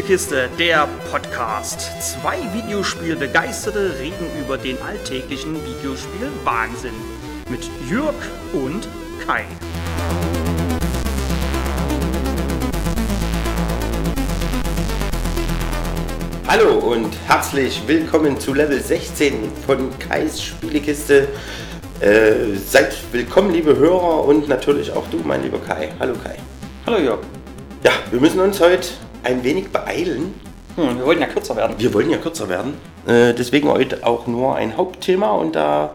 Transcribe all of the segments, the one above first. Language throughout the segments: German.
Spielekiste, der Podcast. Zwei Videospielbegeisterte reden über den alltäglichen Videospiel-Wahnsinn. Mit Jürg und Kai. Hallo und herzlich willkommen zu Level 16 von Kais Spielekiste. Äh, seid willkommen, liebe Hörer und natürlich auch du, mein lieber Kai. Hallo Kai. Hallo Jürg. Ja, wir müssen uns heute ein wenig beeilen. Hm, wir wollten ja kürzer werden. Wir wollen ja kürzer werden. Äh, deswegen heute auch nur ein Hauptthema und da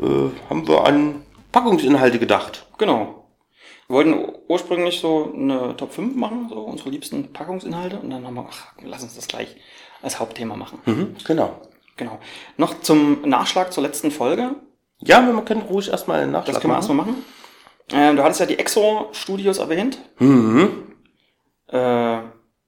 äh, haben wir an Packungsinhalte gedacht. Genau. Wir wollten ursprünglich so eine Top 5 machen, so unsere liebsten Packungsinhalte. Und dann haben wir, ach, lass uns das gleich als Hauptthema machen. Mhm, genau. Genau. Noch zum Nachschlag zur letzten Folge. Ja, wir können ruhig erstmal einen Nachschlag Das können wir erstmal machen. Ähm, du hattest ja die Exo Studios erwähnt. Mhm. Äh,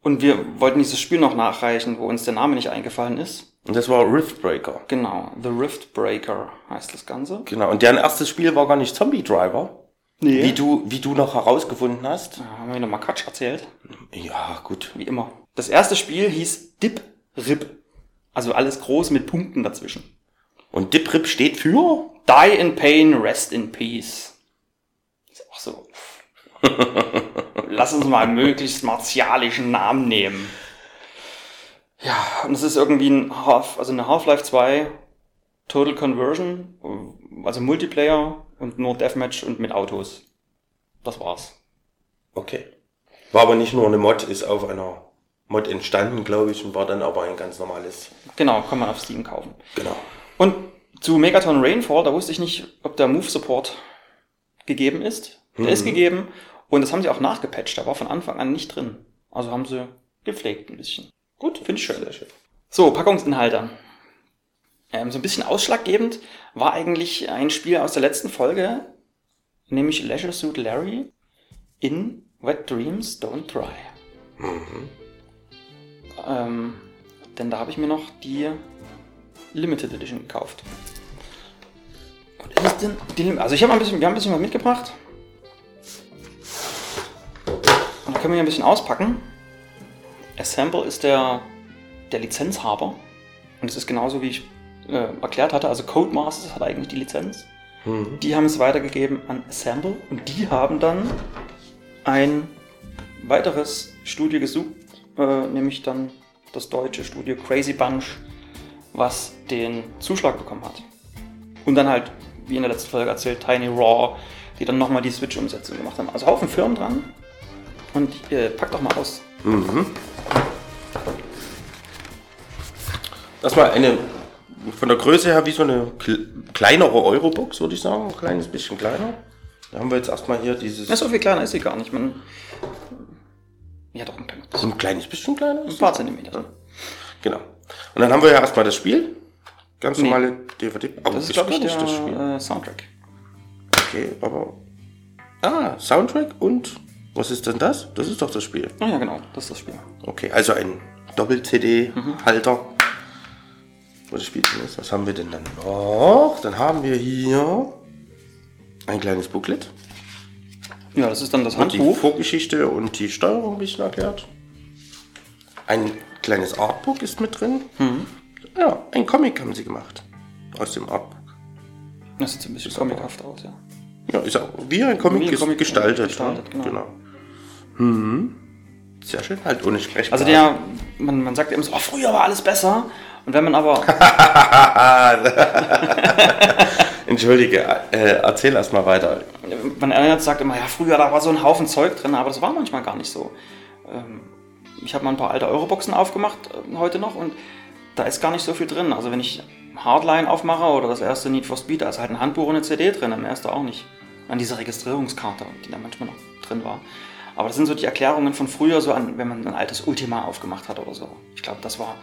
und wir wollten dieses Spiel noch nachreichen, wo uns der Name nicht eingefallen ist. Und das war Riftbreaker. Genau, The Rift Breaker heißt das Ganze. Genau. Und deren erstes Spiel war gar nicht Zombie Driver. Nee. Wie du, wie du noch herausgefunden hast. Da haben wir wieder mal Quatsch erzählt, Ja, gut. wie immer. Das erste Spiel hieß Dip Rip. Also alles groß mit Punkten dazwischen. Und Diprip steht für? Die in Pain, Rest in Peace. Ist auch so. Lass uns mal einen möglichst martialischen Namen nehmen. Ja, und es ist irgendwie ein Half, also eine Half-Life 2 Total Conversion, also Multiplayer und nur Deathmatch und mit Autos. Das war's. Okay. War aber nicht nur eine Mod, ist auf einer Mod entstanden, glaube ich, und war dann aber ein ganz normales. Genau, kann man auf Steam kaufen. Genau. Und zu Megaton Rainfall, da wusste ich nicht, ob der Move Support gegeben ist. Der ist gegeben und das haben sie auch nachgepatcht. Da war von Anfang an nicht drin. Also haben sie gepflegt ein bisschen. Gut, finde ich schön. Sehr schön. So, Packungsinhalte. Ähm, so ein bisschen ausschlaggebend war eigentlich ein Spiel aus der letzten Folge, nämlich Leisure Suit Larry in Wet Dreams Don't Try. Ähm, denn da habe ich mir noch die Limited Edition gekauft. Und ist denn die Lim Also ich habe ein bisschen, wir haben ein bisschen was mitgebracht. Können wir hier ein bisschen auspacken. Assemble ist der, der Lizenzhaber. Und es ist genauso wie ich äh, erklärt hatte. Also Codemasters hat eigentlich die Lizenz. Die haben es weitergegeben an Assemble und die haben dann ein weiteres Studio gesucht, äh, nämlich dann das deutsche Studio Crazy Bunch, was den Zuschlag bekommen hat. Und dann halt, wie in der letzten Folge erzählt, Tiny Raw, die dann nochmal die Switch-Umsetzung gemacht haben. Also Haufen Firmen dran. Und äh, packt doch mal aus. Das war eine von der Größe her wie so eine kle- kleinere Eurobox, würde ich sagen. Ein kleines bisschen kleiner. Da haben wir jetzt erstmal hier dieses. Ja, so viel kleiner ist sie gar nicht. Man, ja, doch ein, kleines- So ein kleines bisschen kleiner. ein paar Zentimeter. Genau. Und dann haben wir ja erstmal das Spiel. Ganz Nee. normale DVD. Aber Das ist, glaube ich, der das Spiel. äh, Soundtrack. Okay, aber. Ah, Soundtrack und. Was ist denn das? Das ist doch das Spiel. Ah ja, genau, das ist das Spiel. Okay, also ein Doppel-CD-Halter. Wo das Spiel drin ist. Was haben wir denn dann noch? Dann haben wir hier ein kleines Booklet. Ja, das ist dann das Und die Handbuch. Vorgeschichte und die Steuerung ein bisschen erklärt. Ein kleines Artbook ist mit drin. Mhm. Ja, ein Comic haben sie gemacht. Aus dem Artbook. Das sieht so ein bisschen comichaft aus, ja. Ja, ist auch wie ein Comic, Wie ein Comic gestaltet. gestaltet, ne? genau. Mhm. Sehr schön, halt ohne Sprechblasen. Also der, man, man sagt immer so, oh, früher war alles besser. Und wenn man aber, Entschuldige, äh, erzähl erst mal weiter. man erinnert, sagt immer, ja, früher da war so ein Haufen Zeug drin, aber das war manchmal gar nicht so. Ähm, ich habe mal ein paar alte Euroboxen aufgemacht, äh, heute noch, und da ist gar nicht so viel drin. Also wenn ich Hardline aufmache oder das erste Need for Speed, da ist halt ein Handbuch und eine CD drin, im ersten auch nicht. An dieser Registrierungskarte, die da manchmal noch drin war. Aber das sind so die Erklärungen von früher, so an, wenn man ein altes Ultima aufgemacht hat oder so. Ich glaube, das war.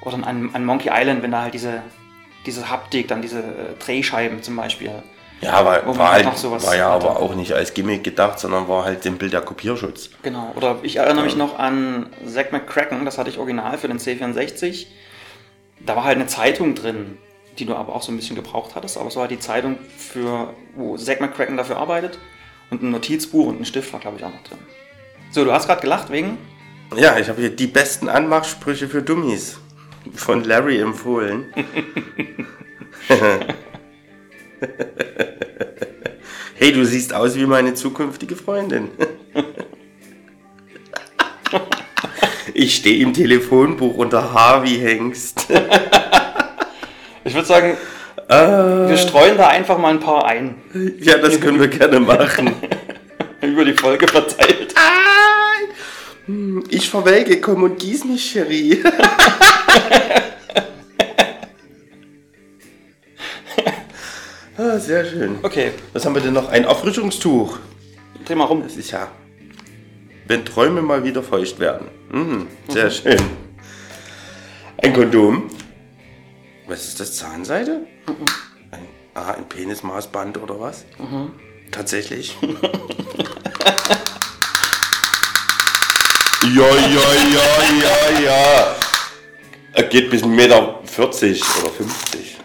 Oder an, an Monkey Island, wenn da halt diese, diese Haptik, dann diese äh, Drehscheiben zum Beispiel. Ja, war, war, halt war ja hatte. aber auch nicht als Gimmick gedacht, sondern war halt simpel der Kopierschutz. Genau. Oder ich erinnere mich noch an Zack McCracken, das hatte ich original für den C64. Da war halt eine Zeitung drin, die du aber auch so ein bisschen gebraucht hattest. Aber es war halt die Zeitung, für, wo Zack McCracken dafür arbeitet. Und ein Notizbuch und ein Stift war, glaube ich, auch noch drin. So, du hast gerade gelacht wegen. Ja, ich habe hier die besten Anmachsprüche für Dummies von Larry empfohlen. hey, du siehst aus wie meine zukünftige Freundin. ich stehe im Telefonbuch unter Harvey Hengst. Ich würde sagen, wir streuen da einfach mal ein paar ein. Ja, das können wir gerne machen. Über die Folge verteilt. Ich verwelke, komm und gieß mich, Cherie. ah, sehr schön. Okay, Was haben wir denn noch? Ein Auffrischungstuch. dreh mal rum. Das ist ja, wenn Träume mal wieder feucht werden. Mhm, sehr schön. Ein Kondom. Was ist das? Zahnseide? Ein, ah, ein Penismaßband oder was? Tatsächlich. ja, ja, ja, ja, ja. Er geht bis 1,40 Meter oder 50.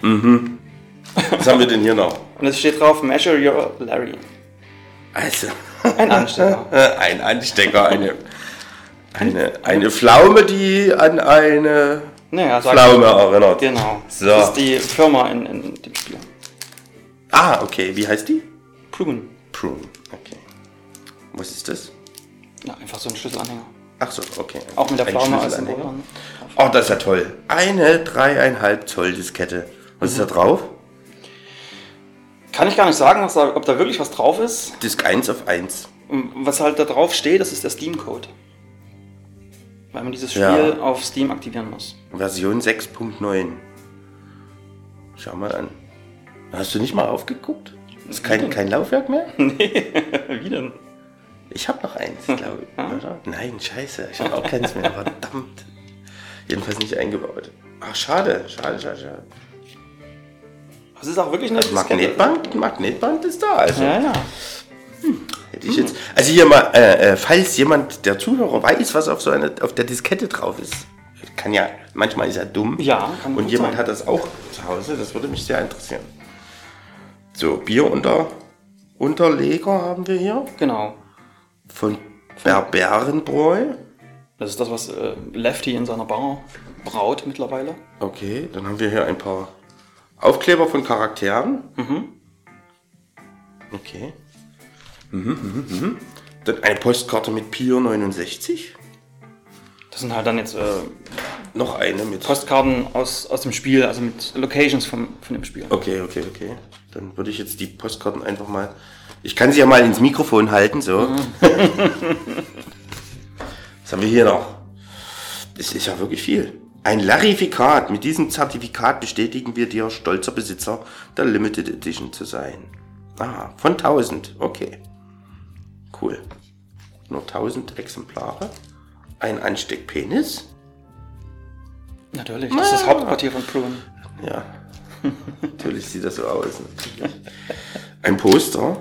mhm. Was haben wir denn hier noch? Und es steht drauf, measure your Larry. Also. Ein Anstecker. Ein Anstecker, eine, eine, eine Pflaume, die an eine Naja, Pflaume erinnert. Genau. So. Das ist die Firma in, in dem Spiel. Ah, okay. Wie heißt die? Prune. Prune. Okay. Was ist das? Ja, einfach so ein Schlüsselanhänger. Ach so, okay. Auch mit der Pflaume als. Symbol. Oh, das ist ja toll. Eine dreieinhalb Zoll Diskette. Was ist da drauf? Kann ich gar nicht sagen, da, ob da wirklich was drauf ist. Disk 1 auf 1. Und Was halt da drauf steht, das ist der Steam-Code. Weil man dieses Spiel Ja. auf Steam aktivieren muss. Version 6.9. Schau mal an. Hast du nicht mal aufgeguckt? Ist kein, kein Laufwerk mehr? Wie denn? Ich habe noch eins, glaube ich. Oder? Nein, scheiße. Ich habe auch keins mehr. Verdammt. Jedenfalls nicht eingebaut. Ach, schade. Schade, schade, schade. Das ist auch wirklich eine Diskette. Magnetband? Magnetband ist da. Also Ja, ja. Hätte ich jetzt. Also hier mal, äh, äh, falls jemand der Zuhörer weiß, was auf so eine, auf der Diskette drauf ist. Kann ja, manchmal ist er dumm. Ja, kann Und jemand sein. hat das auch zu Hause. Das würde mich sehr interessieren. So, Bier unter, Unterleger haben wir hier. Genau. Von Berberenbräu. Das ist das, was äh, Lefty in seiner Bar braut mittlerweile. Okay, dann haben wir hier ein paar Aufkleber von Charakteren. Okay. Mhm, mhm, mhm. Dann eine Postkarte mit Pier 69. Das sind halt dann jetzt äh, Noch eine mit. Postkarten aus, aus dem Spiel, also mit Locations vom, von dem Spiel. Okay, okay, okay. Dann würde ich jetzt die Postkarten einfach mal. Ich kann sie ja mal ins Mikrofon halten, so. Was haben wir hier noch? Das ist ja wirklich viel. Ein Larifikat. Mit diesem Zertifikat bestätigen wir dir, stolzer Besitzer der Limited Edition zu sein. Ah, von 1000. Okay. Cool. Nur 1000 Exemplare. Ein Ansteckpenis. Natürlich, das ist das Hauptquartier von Prune. Ja, natürlich sieht das so aus. natürlich. Ein Poster.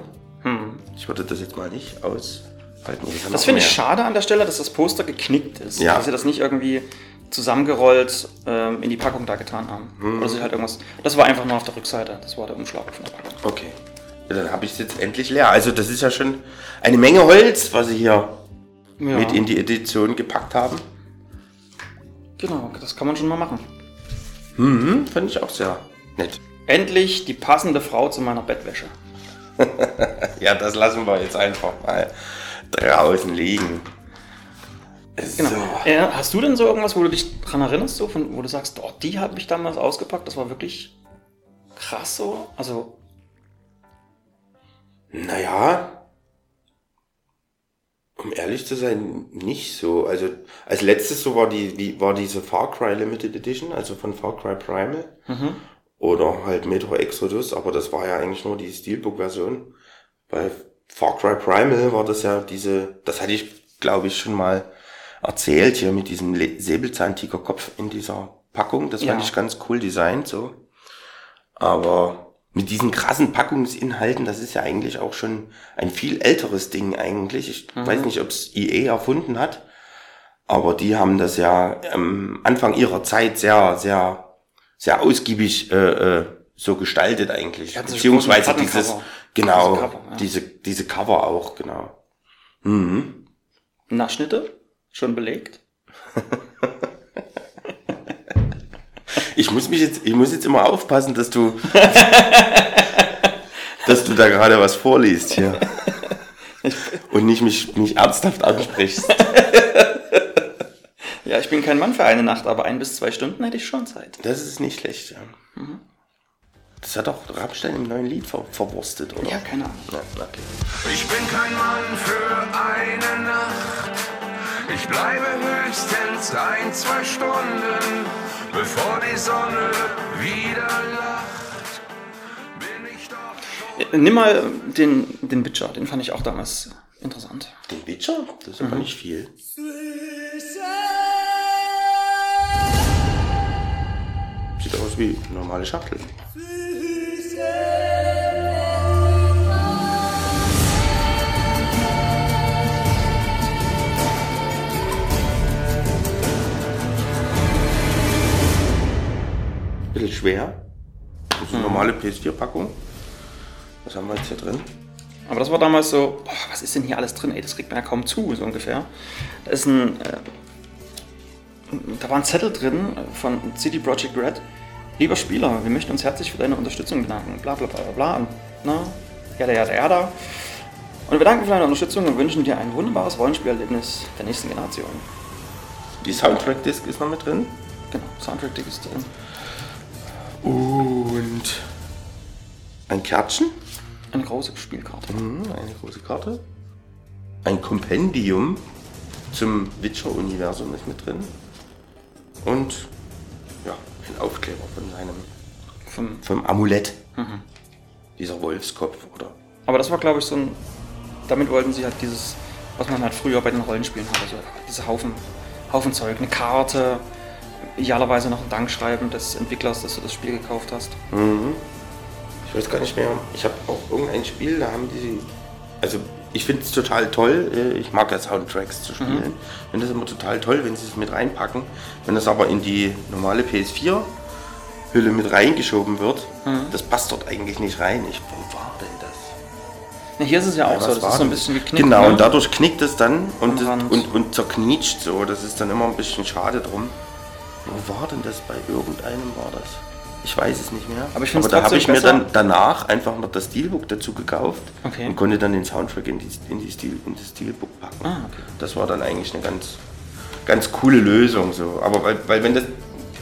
Ich würde das jetzt mal nicht aushalten. Hm. Das noch finde ich schade an der Stelle, dass das Poster geknickt ist. Ja. Dass sie das nicht irgendwie zusammengerollt ähm, in die Packung da getan haben. Hm. Oder sie halt irgendwas. Das war einfach nur auf der Rückseite. Das war der Umschlag von der Packung. Okay. Dann habe ich es jetzt endlich leer. Also das ist ja schon eine Menge Holz, was sie hier Ja, mit in die Edition gepackt haben. genau, das kann man schon mal machen. Mhm, fand ich auch sehr nett. Endlich die passende Frau zu meiner Bettwäsche. Ja, das lassen wir jetzt einfach mal draußen liegen. Genau. So. Äh, hast du denn so irgendwas, wo du dich dran erinnerst, so von, wo du sagst, oh, die habe ich damals ausgepackt, das war wirklich krass so? Also, Naja, um ehrlich zu sein, nicht so. Also als letztes so war die, wie, war diese Far Cry Limited Edition, also von Far Cry Primal. Oder halt Metro Exodus, aber das war ja eigentlich nur die Steelbook-Version. Bei Far Cry Primal war das ja diese, das hatte ich, glaube ich, schon mal erzählt, hier mit diesem Säbelzahntigerkopf in dieser Packung. Das fand Ja. ich ganz cool designt, so. Aber mit diesen krassen Packungsinhalten, das ist ja eigentlich auch schon ein viel älteres Ding eigentlich. Ich weiß nicht, ob es EA erfunden hat, aber die haben das ja am Anfang ihrer Zeit sehr, sehr, sehr ausgiebig äh, äh, so gestaltet eigentlich. Ja, Beziehungsweise dieses, genau, Diese Cover, ja. diese, diese Cover auch, genau. Mhm. Nachschnitte? Schon belegt? Ich muss mich jetzt, ich muss jetzt immer aufpassen, dass du, dass du da gerade was vorliest hier. Und nicht mich, mich ernsthaft ansprichst. Ja, ich bin kein Mann für eine Nacht, aber ein bis zwei Stunden hätte ich schon Zeit. Das ist nicht schlecht, ja. Mhm. Das hat auch Rammstein im neuen Lied ver verwurstet, oder? Ja, keine Ahnung. Ja, okay. Ich bin kein Mann für eine Nacht. Ich bleibe höchstens ein, zwei Stunden, bevor die Sonne wieder lacht. Bin ich doch Nimm mal den, den Witcher, den fand ich auch damals interessant. Den Witcher? Das ist mhm. aber nicht viel. Sieht aus wie normale Schachtel. Bisschen schwer. Das ist eine normale PS4-Packung. Was haben wir jetzt hier drin? Aber das war damals so, boah, was ist denn hier alles drin? Ey, das kriegt man ja kaum zu, so ungefähr. Da ist ein, äh, da war ein Zettel drin von CD Projekt Red. Lieber Spieler, wir möchten uns herzlich für deine Unterstützung bedanken. Bla bla bla bla bla. Na, jada jada jada. Und wir danken für deine Unterstützung und wünschen dir ein wunderbares Rollenspielerlebnis der nächsten Generation. Die Soundtrack-Disc ist noch mit drin? Genau, Soundtrack-Disc ist drin. Und ein Kärtchen? Eine große Spielkarte. Mhm, eine große Karte. Ein Kompendium zum Witcher-Universum ist mit drin. Und ja, ein Aufkleber von seinem vom, vom Amulett. Mhm. Dieser Wolfskopf, oder? Aber das war, glaube ich, so ein. Damit wollten sie halt dieses, was man halt früher bei den Rollenspielen hatte, so diese Haufen, Haufen Zeug, eine Karte, idealerweise noch ein Dankschreiben des Entwicklers, dass du das Spiel gekauft hast. Mhm. Ich weiß gar nicht mehr. Ich habe auch irgendein Spiel, da haben die. Also ich finde es total toll. Äh, ich mag ja Soundtracks zu spielen. Mhm. Ich finde es immer total toll, wenn sie es mit reinpacken. Wenn das aber in die normale PS4 Hülle mit reingeschoben wird, mhm. das passt dort eigentlich nicht rein. Ich, wo war denn das? Na, hier ist es ja auch ja, so, das ist so ein bisschen geknickt. Genau, ne? und dadurch knickt es dann und, und, und zerknietscht so. Das ist dann immer ein bisschen schade drum. Wo war denn das? Bei irgendeinem war das. Ich weiß es nicht mehr. Aber, ich Aber da habe ich mir dann danach einfach noch das Steelbook dazu gekauft okay. und konnte dann den Soundtrack in, die, in, die Stil, in das Steelbook packen. Ah, okay. Das war dann eigentlich eine ganz, ganz coole Lösung. So. Aber weil, weil wenn das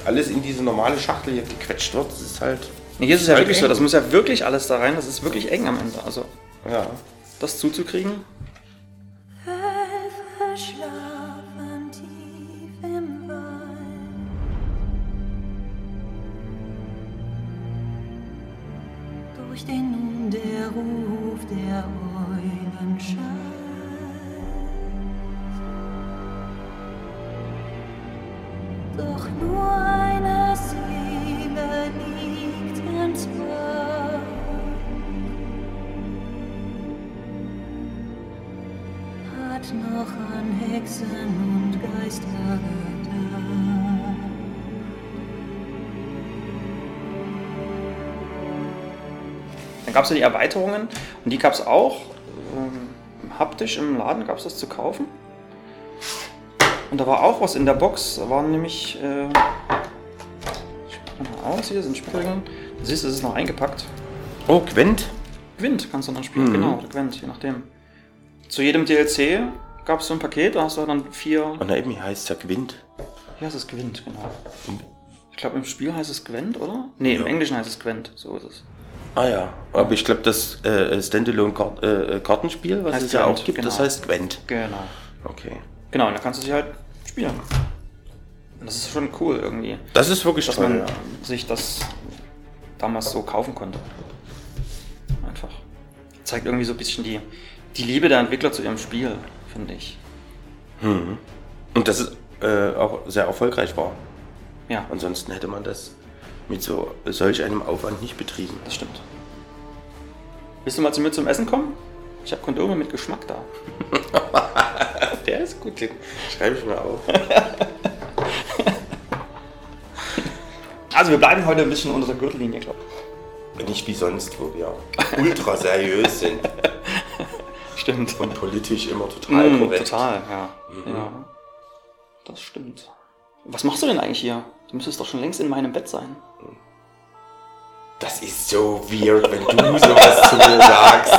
alles in diese normale Schachtel hier gequetscht wird, das ist halt. Nee, hier ist es ja wirklich eng. so, das muss ja wirklich alles da rein, das ist wirklich eng am Ende. Also ja. das zuzukriegen. Gab es ja die Erweiterungen und die gab es auch ähm, haptisch im Laden, gab es das zu kaufen. Und da war auch was in der Box, da waren nämlich, äh, aus, hier sind Spielregeln. Du siehst, es ist noch eingepackt. Oh, Gwent? Gwent kannst du dann spielen, mhm. genau, oder Gwent, je nachdem. Zu jedem DLC gab es so ein Paket, da hast du dann vier. Und eben heißt es ja Gwent. Ja, es ist Gwent, genau. Ich glaube, im Spiel heißt es Gwent, oder? Nee, ja. im Englischen heißt es Gwent, so ist es. Ah ja, aber ich glaube, das äh, Standalone-Kartenspiel, äh, was heißt es ja auch gibt, genau. das heißt Gwent. Genau. Okay. Genau, und da kannst du sie halt spielen. Und das ist schon cool irgendwie. Das ist wirklich dass toll, man ja. sich das damals so kaufen konnte. Einfach. Zeigt irgendwie so ein bisschen die, die Liebe der Entwickler zu ihrem Spiel, finde ich. Hm. Und dass es äh, auch sehr erfolgreich war. Ja. Ansonsten hätte man das mit so solch einem Aufwand nicht betrieben. Das stimmt. Willst du mal zu mir zum Essen kommen? Ich habe Kondome mit Geschmack da. Der ist gut, den schreibe ich mal auf. also wir bleiben heute ein bisschen unter der Gürtellinie, glaube ich. Nicht wie sonst, wo wir ultra seriös sind. stimmt. Und politisch immer total Mm, korrekt. total, ja. ja. Das stimmt. Was machst du denn eigentlich hier? Du müsstest doch schon längst in meinem Bett sein. Das ist so weird, wenn du sowas zu mir sagst.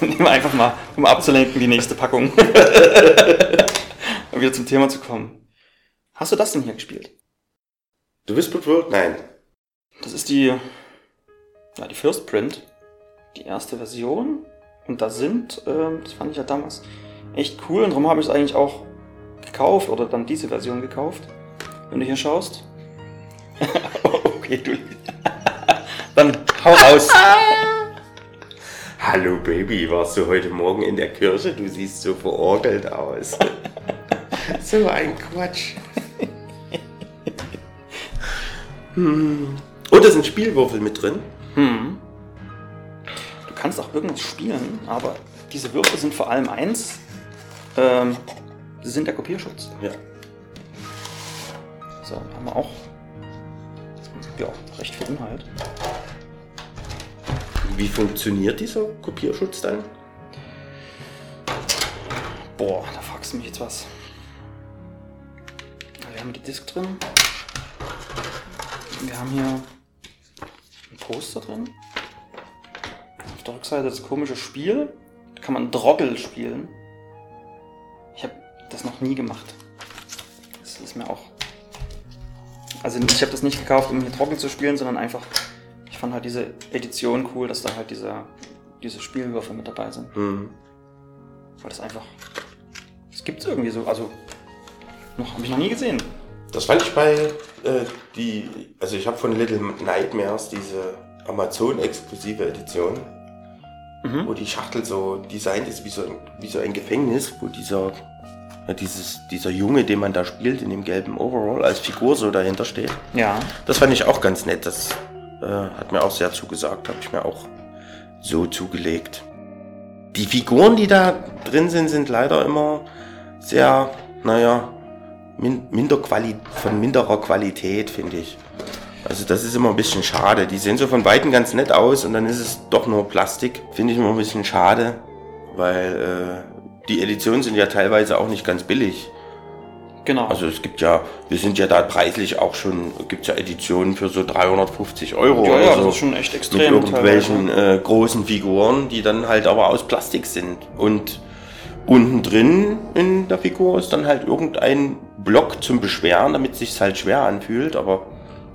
Nehmen wir einfach mal, um abzulenken, die nächste Packung. um wieder zum Thema zu kommen. Hast du das denn hier gespielt? Du Whispered World? Nein. Das ist die, ja, die First Print. Die erste Version. Und da sind, ähm, das fand ich ja damals echt cool. Und darum habe ich es eigentlich auch gekauft oder dann diese Version gekauft. Wenn du hier schaust. okay, du. dann hau raus. Hallo Baby, warst du heute Morgen in der Kirche? Du siehst so verorgelt aus. so ein Quatsch. hm. Oh, da sind Spielwürfel mit drin. Du kannst auch irgendwas spielen, aber diese Würfel sind vor allem eins. Ähm, sind der Kopierschutz. Ja. So, haben wir auch. Ja, recht viel Inhalt. Wie funktioniert dieser Kopierschutz dann? Boah, da fragst du mich jetzt was. Wir haben die Disk drin. Wir haben hier ein Poster drin. Auf der Rückseite das komische Spiel. Da kann man Droggle spielen. Das noch nie gemacht. Das ist mir auch. Also ich habe das nicht gekauft, um hier Droggle zu spielen, sondern einfach. Ich fand halt diese Edition cool, dass da halt diese, diese Spielwürfel mit dabei sind. Hm. Weil das einfach. Das gibt's irgendwie so. Also. Noch habe ich noch nie gesehen. Das fand ich bei äh, die, also ich habe von Little Nightmares diese Amazon-exklusive Edition, wo die Schachtel so designt ist wie so, ein, wie so ein Gefängnis, wo dieser, ja, dieses, dieser Junge, den man da spielt, in dem gelben Overall als Figur so dahinter steht. Ja. Das fand ich auch ganz nett. Das äh, hat mir auch sehr zugesagt, habe ich mir auch so zugelegt. Die Figuren, die da drin sind, sind leider immer sehr, naja, min minder Quali von minderer Qualität, finde ich. Also das ist immer ein bisschen schade. Die sehen so von Weitem ganz nett aus und dann ist es doch nur Plastik. Finde ich immer ein bisschen schade, weil äh, die Editionen sind ja teilweise auch nicht ganz billig. Genau. Also es gibt ja, wir sind ja da preislich auch schon, gibt ja Editionen für so 350 Euro ja, ja, so. das ist schon echt mit extrem. irgendwelchen teilweise. äh, großen Figuren, die dann halt aber aus Plastik sind. Und unten drin in der Figur ist dann halt irgendein Block zum Beschweren, damit es sich halt schwer anfühlt. Aber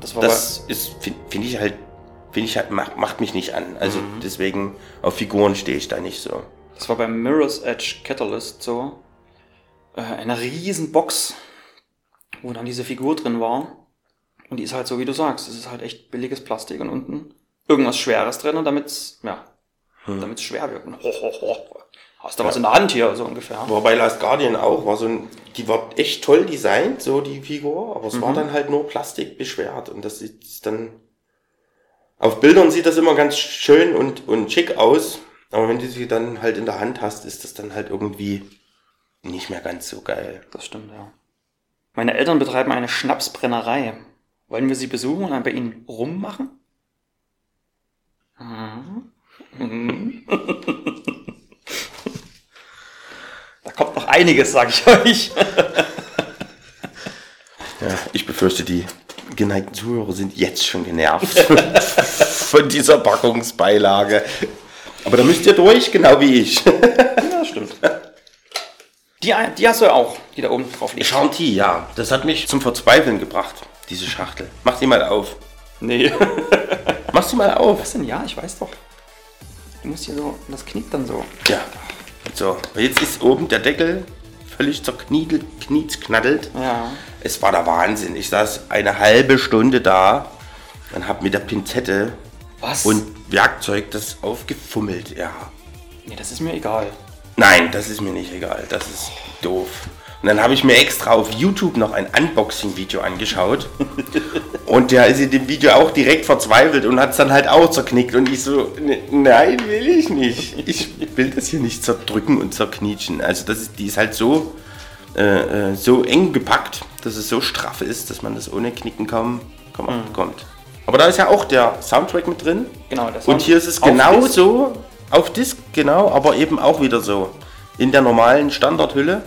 Das das ist, finde find ich halt, finde ich halt, macht, macht mich nicht an. Also Mhm. deswegen auf Figuren stehe ich da nicht so. Das war beim Mirror's Edge Catalyst so. Äh, eine riesen Box, wo dann diese Figur drin war. Und die ist halt so, wie du sagst. Es ist halt echt billiges Plastik und unten irgendwas Schweres drin, damit's, ja, damit's schwer wirkt. Und Ho, ho, ho. Hast du was in der Hand hier, so ungefähr. Wobei Last Guardian auch war so ein, die war echt toll designt, so die Figur, aber es war dann halt nur Plastik beschwert und das ist dann, auf Bildern sieht das immer ganz schön und, und schick aus, aber wenn du sie dann halt in der Hand hast, ist das dann halt irgendwie nicht mehr ganz so geil. Das stimmt, ja. Meine Eltern betreiben eine Schnapsbrennerei. Wollen wir sie besuchen und dann bei ihnen rummachen? Mhm. Da kommt noch einiges, sag ich euch. Ja, ich befürchte, die geneigten Zuhörer sind jetzt schon genervt von dieser Packungsbeilage. Aber da müsst ihr durch, genau wie ich. Ja, stimmt. Die, die hast du ja auch, die da oben drauf liegt. Shanti, ja, das hat mich zum Verzweifeln gebracht, diese Schachtel. Mach sie mal auf. Nee. Mach sie mal auf. Was denn? Ja, ich weiß doch. Du musst hier so, das knickt dann so. Ja. So, jetzt ist oben der Deckel völlig zerkniedelt, knietsknaddelt. Ja. Es war der Wahnsinn. Ich saß eine halbe Stunde da und habe mit der Pinzette Was? und Werkzeug das aufgefummelt. Ja. nee, das ist mir egal. Nein, das ist mir nicht egal. Das ist doof. Und dann habe ich mir extra auf YouTube noch ein Unboxing-Video angeschaut. und der ist in dem Video auch direkt verzweifelt und hat es dann halt auch zerknickt. Und ich so, "Ne- nein, will ich nicht. Ich will das hier nicht zerdrücken und zerknietschen. Also das ist, die ist halt so, äh, äh, so eng gepackt, dass es so straff ist, dass man das ohne Knicken kaum, kaum abbekommt. Aber da ist ja auch der Soundtrack mit drin. Genau, der Und Sound hier ist es auf genau Disc. so, auf Disk, genau, aber eben auch wieder so. In der normalen Standardhülle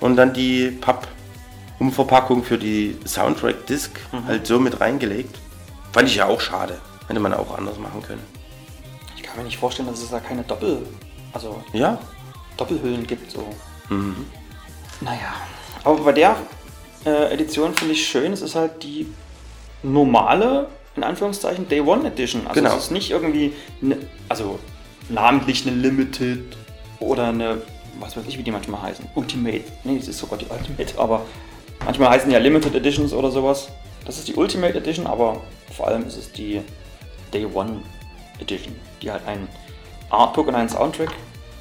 und dann die Papp-Umverpackung für die Soundtrack-Disc Mhm. halt so mit reingelegt. Fand ich ja auch schade. Hätte man auch anders machen können. Ich kann mir nicht vorstellen, dass es da keine Doppel, also Ja, Doppelhüllen gibt. So. Mhm. Naja, aber bei der äh, Edition finde ich schön, es ist halt die normale, in Anführungszeichen, Day One Edition. Also Genau. es ist nicht irgendwie, ne, also namentlich eine Limited oder eine, was weiß ich, wie die manchmal heißen, Ultimate. Nee, das ist sogar die Ultimate, aber manchmal heißen ja Limited Editions oder sowas. Das ist die Ultimate Edition, aber vor allem ist es die Day One Edition, die halt ein Artbook und einen Soundtrack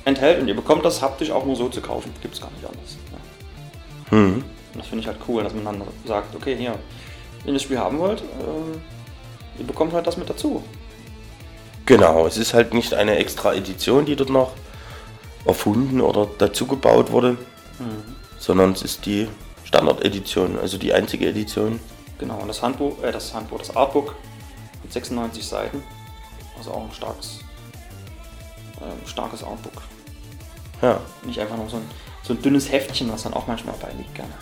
enthält und ihr bekommt das haptisch auch nur so zu kaufen. Gibt es gar nicht anders. Ja. Mhm. Und das finde ich halt cool, dass man dann sagt, okay, hier, wenn ihr das Spiel haben wollt, ähm, ihr bekommt halt das mit dazu. Genau, es ist halt nicht eine extra Edition, die dort noch erfunden oder dazu gebaut wurde, sondern es ist die Standard-Edition, also die einzige Edition. Genau, und das Handbuch, äh, das Handbuch, das Artbook mit 96 Seiten. Also auch ein starkes, ähm, starkes Artbook. Ja, Nicht einfach nur so ein, so ein dünnes Heftchen, was dann auch manchmal dabei liegt, gerne.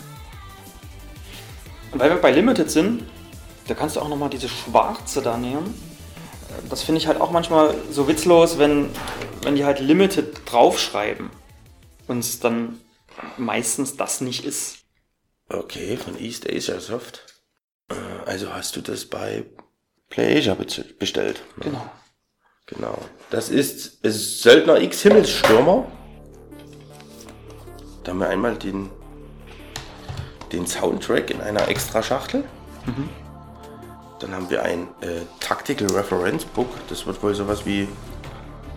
Und weil wir bei Limited sind, da kannst du auch nochmal diese schwarze da nehmen. Das finde ich halt auch manchmal so witzlos, wenn, wenn die halt Limited draufschreiben und es dann meistens das nicht ist. okay, von East Asia Soft. Äh, Also hast du das bei PlayAsia be- bestellt. ne? Genau. Genau. Das ist, Söldner X Himmelsstürmer. Da haben wir einmal den, den Soundtrack in einer extra Schachtel. Dann haben wir ein äh, Tactical Reference Book. Das wird wohl sowas wie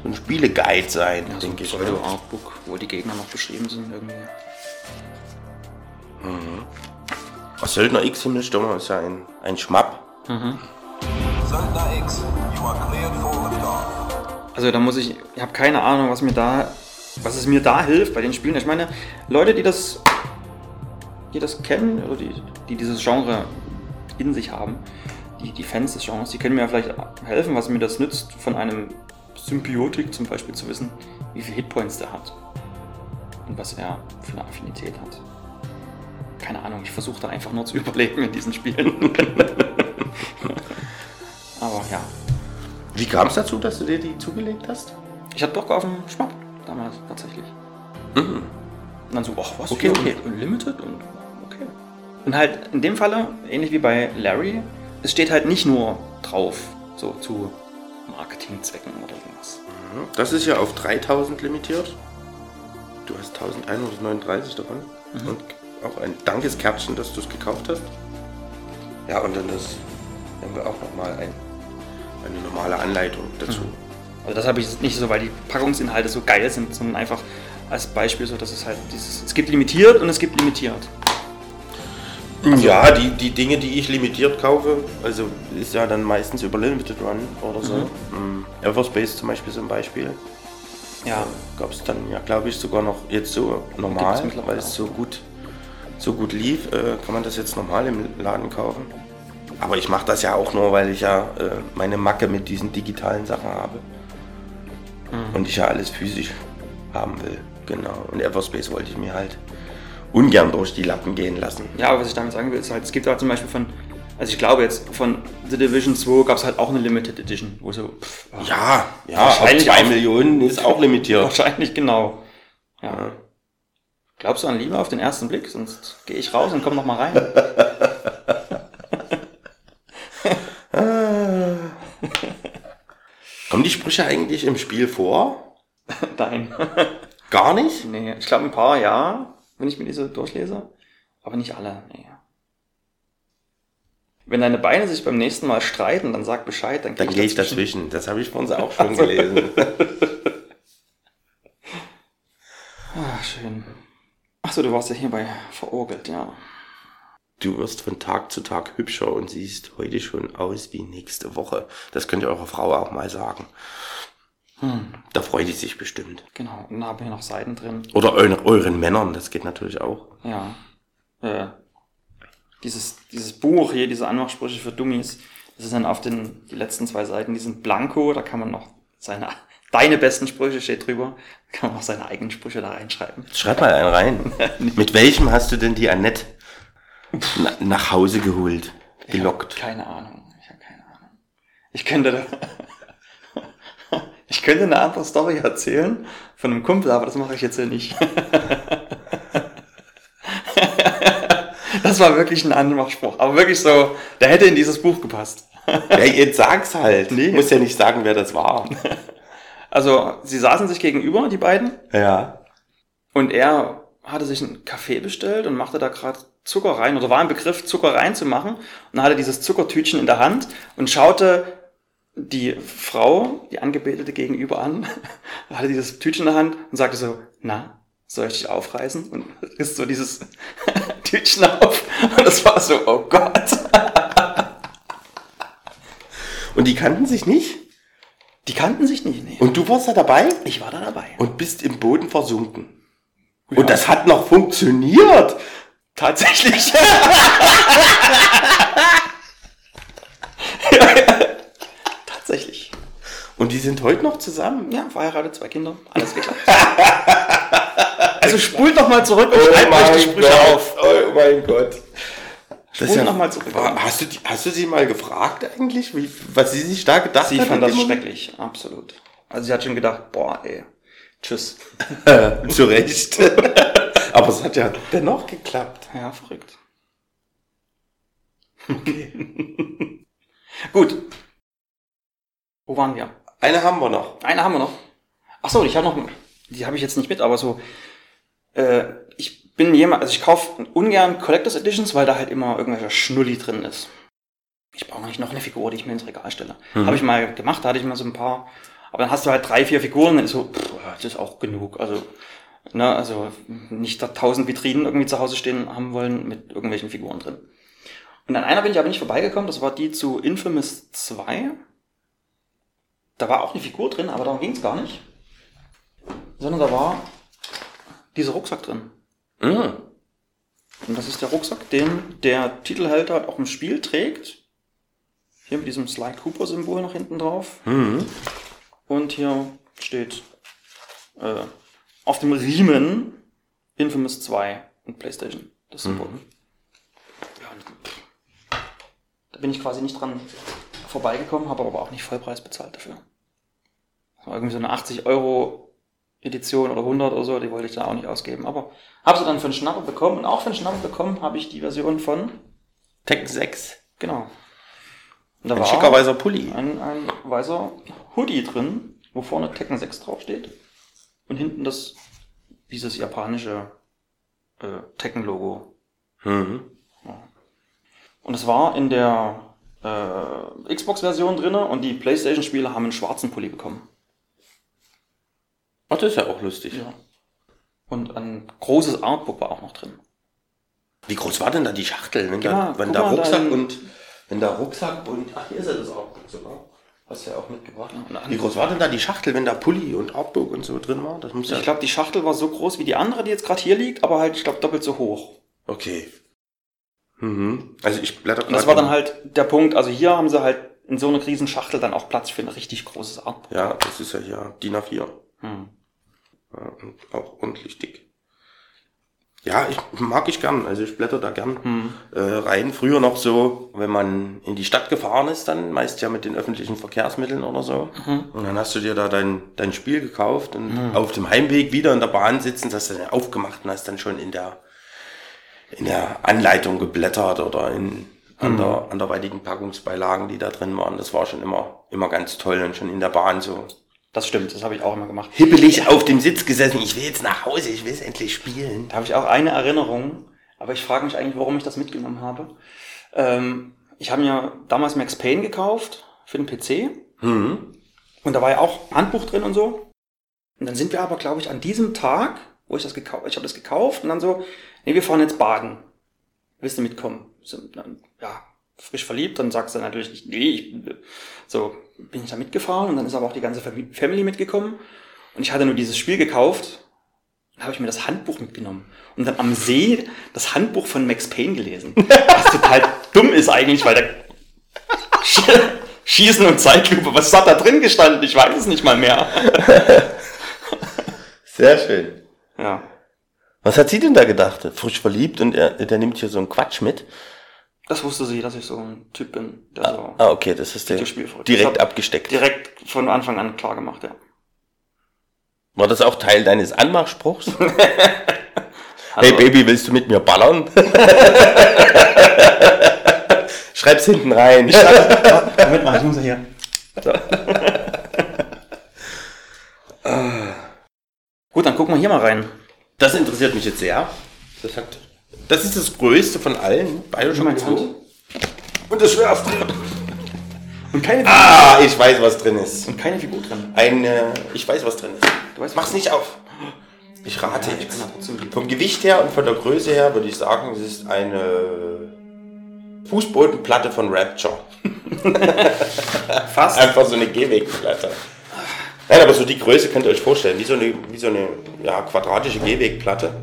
so ein Spieleguide sein, Ja, so ein denke ich. ne? Pseudo-Artbook, wo die Gegner noch beschrieben sind irgendwie. Ach, Söldner X Himmelsstürmer ist ja ein, ein Schmapp. Söldner X, you are cleared for liftoff. Also da muss ich, ich habe keine Ahnung, was mir da, was es mir da hilft bei den Spielen. Ich meine, Leute, die das, die das kennen oder die, die dieses Genre in sich haben, die, die Fans des Genres, die können mir ja vielleicht helfen, was mir das nützt, von einem Symbiotik zum Beispiel zu wissen, wie viele Hitpoints der hat und was er für eine Affinität hat. Keine Ahnung, ich versuche da einfach nur zu überleben in diesen Spielen. Aber ja, Wie kam es dazu, dass du dir die zugelegt hast? Ich hatte Bock auf einen Schmapp damals tatsächlich. Und dann so, ach was, Okay, okay. und Limited und okay. Und halt in dem Falle, ähnlich wie bei Larry, es steht halt nicht nur drauf, so zu Marketingzwecken oder sowas. Das ist ja auf 3000 limitiert. Du hast 1139 davon. Und auch ein Dankeskärtchen, dass du es gekauft hast. Ja, und dann das haben wir auch nochmal ein, eine normale Anleitung dazu. Also das habe ich nicht so, weil die Packungsinhalte so geil sind, sondern einfach als Beispiel so, dass es halt dieses, es gibt limitiert und es gibt limitiert. Ja, die, die Dinge, die ich limitiert kaufe, also ist ja dann meistens über Limited Run oder so. Mhm. Everspace zum Beispiel so ein Beispiel. Ja, Gab es dann ja, glaube ich, sogar noch jetzt so normal, weil es so gut, so gut lief, äh, kann man das jetzt normal im Laden kaufen. Aber ich mache das ja auch nur, weil ich ja äh, meine Macke mit diesen digitalen Sachen habe. Mhm. Und ich ja alles physisch haben will. Genau. Und Everspace wollte ich mir halt ungern durch die Lappen gehen lassen. Ja, aber was ich damit sagen will, ist halt, es gibt halt zum Beispiel von, also ich glaube jetzt von The Division 2 gab es halt auch eine Limited Edition, wo so, pff, Ja, ja, Wahrscheinlich zwei auch- Millionen ist auch limitiert. wahrscheinlich genau. Ja. Glaubst du an Liebe auf den ersten Blick? Sonst gehe ich raus und komm noch mal rein. Kommen die Sprüche eigentlich im Spiel vor? Nein. Gar nicht? nee, ich glaube ein paar ja, wenn ich mir diese durchlese, aber nicht alle. Nee. Wenn deine Beine sich beim nächsten Mal streiten, dann sag Bescheid, dann gehe Dann ich, gehe ich dazwischen. Das habe ich von uns auch schon gelesen. Ah, schön. Achso, du warst ja hierbei verurgelt, ja. Du wirst von Tag zu Tag hübscher und siehst heute schon aus wie nächste Woche. Das könnt ihr eurer Frau auch mal sagen. Da freut die sich bestimmt. Genau. Und dann haben wir noch Seiten drin. Oder euren, euren Männern, das geht natürlich auch. Ja. Äh, dieses, dieses Buch hier, diese Anmachsprüche für Dummies, Das ist dann auf den, die letzten zwei Seiten, die sind blanko, da kann man noch seine, deine besten Sprüche steht drüber, da kann man auch seine eigenen Sprüche da reinschreiben. Schreib mal einen rein. Mit welchem hast du denn die Annette na, nach Hause geholt? Gelockt. Ich keine Ahnung. Ich habe keine Ahnung. Ich könnte da, ich könnte eine andere Story erzählen von einem Kumpel, aber das mache ich jetzt ja nicht. Das war wirklich ein Anmachspruch. Aber wirklich so, der hätte in dieses Buch gepasst. Ja, jetzt sag's halt. Nee. Muss ja nicht sagen, wer das war. Also, sie saßen sich gegenüber, die beiden, Ja. und er hatte sich einen Kaffee bestellt und machte da gerade Zucker rein, oder war im Begriff, Zucker reinzumachen, und hatte dieses Zuckertütchen in der Hand und schaute die Frau, die Angebetete gegenüber an, hatte dieses Tütchen in der Hand und sagte so, na, soll ich dich aufreißen? Und riss so dieses Tütchen auf. Und das war so, oh Gott. Und die kannten sich nicht? Die kannten sich nicht, nee. Und du warst da dabei? Ich war da dabei. Und bist im Boden versunken. Und das hat noch funktioniert. Tatsächlich. Und die sind heute noch zusammen. Ja, verheiratet, zwei Kinder, alles geklappt. also spult doch mal zurück und schreibt euch die Sprüche auf. Oh mein Gott. Das Spul noch mal zurück. Hast du, die- hast du sie mal gefragt eigentlich, wie, was sie sich da gedacht Sie hat? fand in das schrecklich, absolut. Also sie hat schon gedacht, boah, ey, tschüss. Zu Recht. Aber es hat ja dennoch geklappt. Ja, verrückt. Gut. Wo waren wir? Eine haben wir noch. Eine haben wir noch. Ach so, ich habe noch, die habe ich jetzt nicht mit, aber so, äh, ich bin jemand, also ich kaufe ungern Collectors Editions, weil da halt immer irgendwelcher Schnulli drin ist. Ich brauche nicht noch eine Figur, die ich mir ins Regal stelle. Habe ich mal gemacht, da hatte ich mal so ein paar, aber dann hast du halt drei, vier Figuren, dann ist so, pff, das ist auch genug. Also, ne, also nicht da tausend Vitrinen irgendwie zu Hause stehen haben wollen mit irgendwelchen Figuren drin. Und an einer bin ich aber nicht vorbeigekommen, das war die zu Infamous 2. Da war auch eine Figur drin, aber darum ging es gar nicht. Sondern da war dieser Rucksack drin. Mhm. Und das ist der Rucksack, den der Titelheld halt auch im Spiel trägt. Hier mit diesem Sly Cooper Symbol noch hinten drauf. Mhm. Und hier steht äh, auf dem Riemen Infamous 2 und PlayStation. Das Symbol. Ja, und, pff, da bin ich quasi nicht dran vorbeigekommen, habe aber auch nicht Vollpreis bezahlt dafür. Das war irgendwie so eine 80 Euro Edition oder 100 oder so, die wollte ich da auch nicht ausgeben. Aber habe sie dann für einen Schnapper bekommen und auch für einen Schnapper bekommen habe ich die Version von, Tech 6. genau. Und da Ein schicker weißer Pulli. ein, ein weißer Hoodie drin, wo vorne Tekken 6 draufsteht. Und hinten das, dieses japanische äh, Tekken-Logo. Mhm. Und es war in der äh, Xbox-Version drinne und die PlayStation-Spieler haben einen schwarzen Pulli bekommen. Ach, das ist ja auch lustig. Ja. Und ein großes Artbook war auch noch drin. Wie groß war denn da die Schachtel? Wenn, Ja, da, wenn da Rucksack dein- und wenn da Rucksack und ach hier ist ja das Artbook sogar. Hast du ja auch mitgebracht. Ne? Wie groß war denn da die Schachtel, wenn da Pulli und Artbook und so drin war? Das muss ja. Ich glaube, die Schachtel war so groß wie die andere, die jetzt gerade hier liegt, aber halt, ich glaube, doppelt so hoch. Okay. Mhm. Also ich blätter Und das war dann halt der Punkt, also hier haben sie halt in so einer riesen Schachtel dann auch Platz für ein richtig großes Artbook. Ja, das ist ja hier DIN A4. Hm. Ja, und auch ordentlich dick. Ja, ich mag ich gern. Also ich blätter da gern äh, rein. Früher noch so, wenn man in die Stadt gefahren ist, dann meist ja mit den öffentlichen Verkehrsmitteln oder so. Und dann hast du dir da dein, dein Spiel gekauft und auf dem Heimweg wieder in der Bahn sitzen, hast du dann aufgemacht und hast dann schon in der in der Anleitung geblättert oder in ander, anderweitigen Packungsbeilagen, die da drin waren. Das war schon immer, immer ganz toll und schon in der Bahn so Das stimmt, das habe ich auch immer gemacht. hippelig auf dem Sitz gesessen. Ich will jetzt nach Hause, ich will es endlich spielen. Da habe ich auch eine Erinnerung, aber ich frage mich eigentlich, warum ich das mitgenommen habe. Ähm, ich habe mir damals Max Payne gekauft für den PC Mhm. und da war ja auch Handbuch drin und so. Und dann sind wir aber, glaube ich, an diesem Tag, wo ich das gekauft, ich habe das gekauft und dann so, nee, wir fahren jetzt baden. Willst du mitkommen? Sind dann, ja, frisch verliebt, dann sagst du natürlich nicht, nee, ich, so bin ich da mitgefahren und dann ist aber auch die ganze Fam- Family mitgekommen und ich hatte nur dieses Spiel gekauft dann habe ich mir das Handbuch mitgenommen und dann am See das Handbuch von Max Payne gelesen. Was total dumm ist eigentlich, weil da Schießen und Zeitlupe. Was hat da drin gestanden? Ich weiß es nicht mal mehr. Sehr schön. Ja. Was hat sie denn da gedacht? Frisch verliebt und er, der nimmt hier so einen Quatsch mit? Das wusste sie, dass ich so ein Typ bin, der so Ah, okay, das ist der direkt abgesteckt. direkt von Anfang an klar gemacht, ja. War das auch Teil deines Anmachspruchs? hey Baby, willst du mit mir ballern? Schreib's hinten rein. Moment mal, ich muss ja hier. So. Gut, dann gucken wir hier mal rein. Das interessiert mich jetzt sehr. Das, hat, das ist das größte von allen. Bioshock mal 2. Hand. Und das schwerste. Und keine, Ah, ich weiß, was drin ist. und keine Figur drin. Ein, äh, ich weiß, was drin ist. Du weißt, Mach's nicht auf. Ich rate Ja, ich jetzt. Vom Gewicht her und von der Größe her würde ich sagen, es ist eine Fußbodenplatte von Rapture. Fast. Einfach so eine Gehwegplatte. Nein, aber so die Größe könnt ihr euch vorstellen, wie so eine, wie so eine ja, quadratische Gehwegplatte.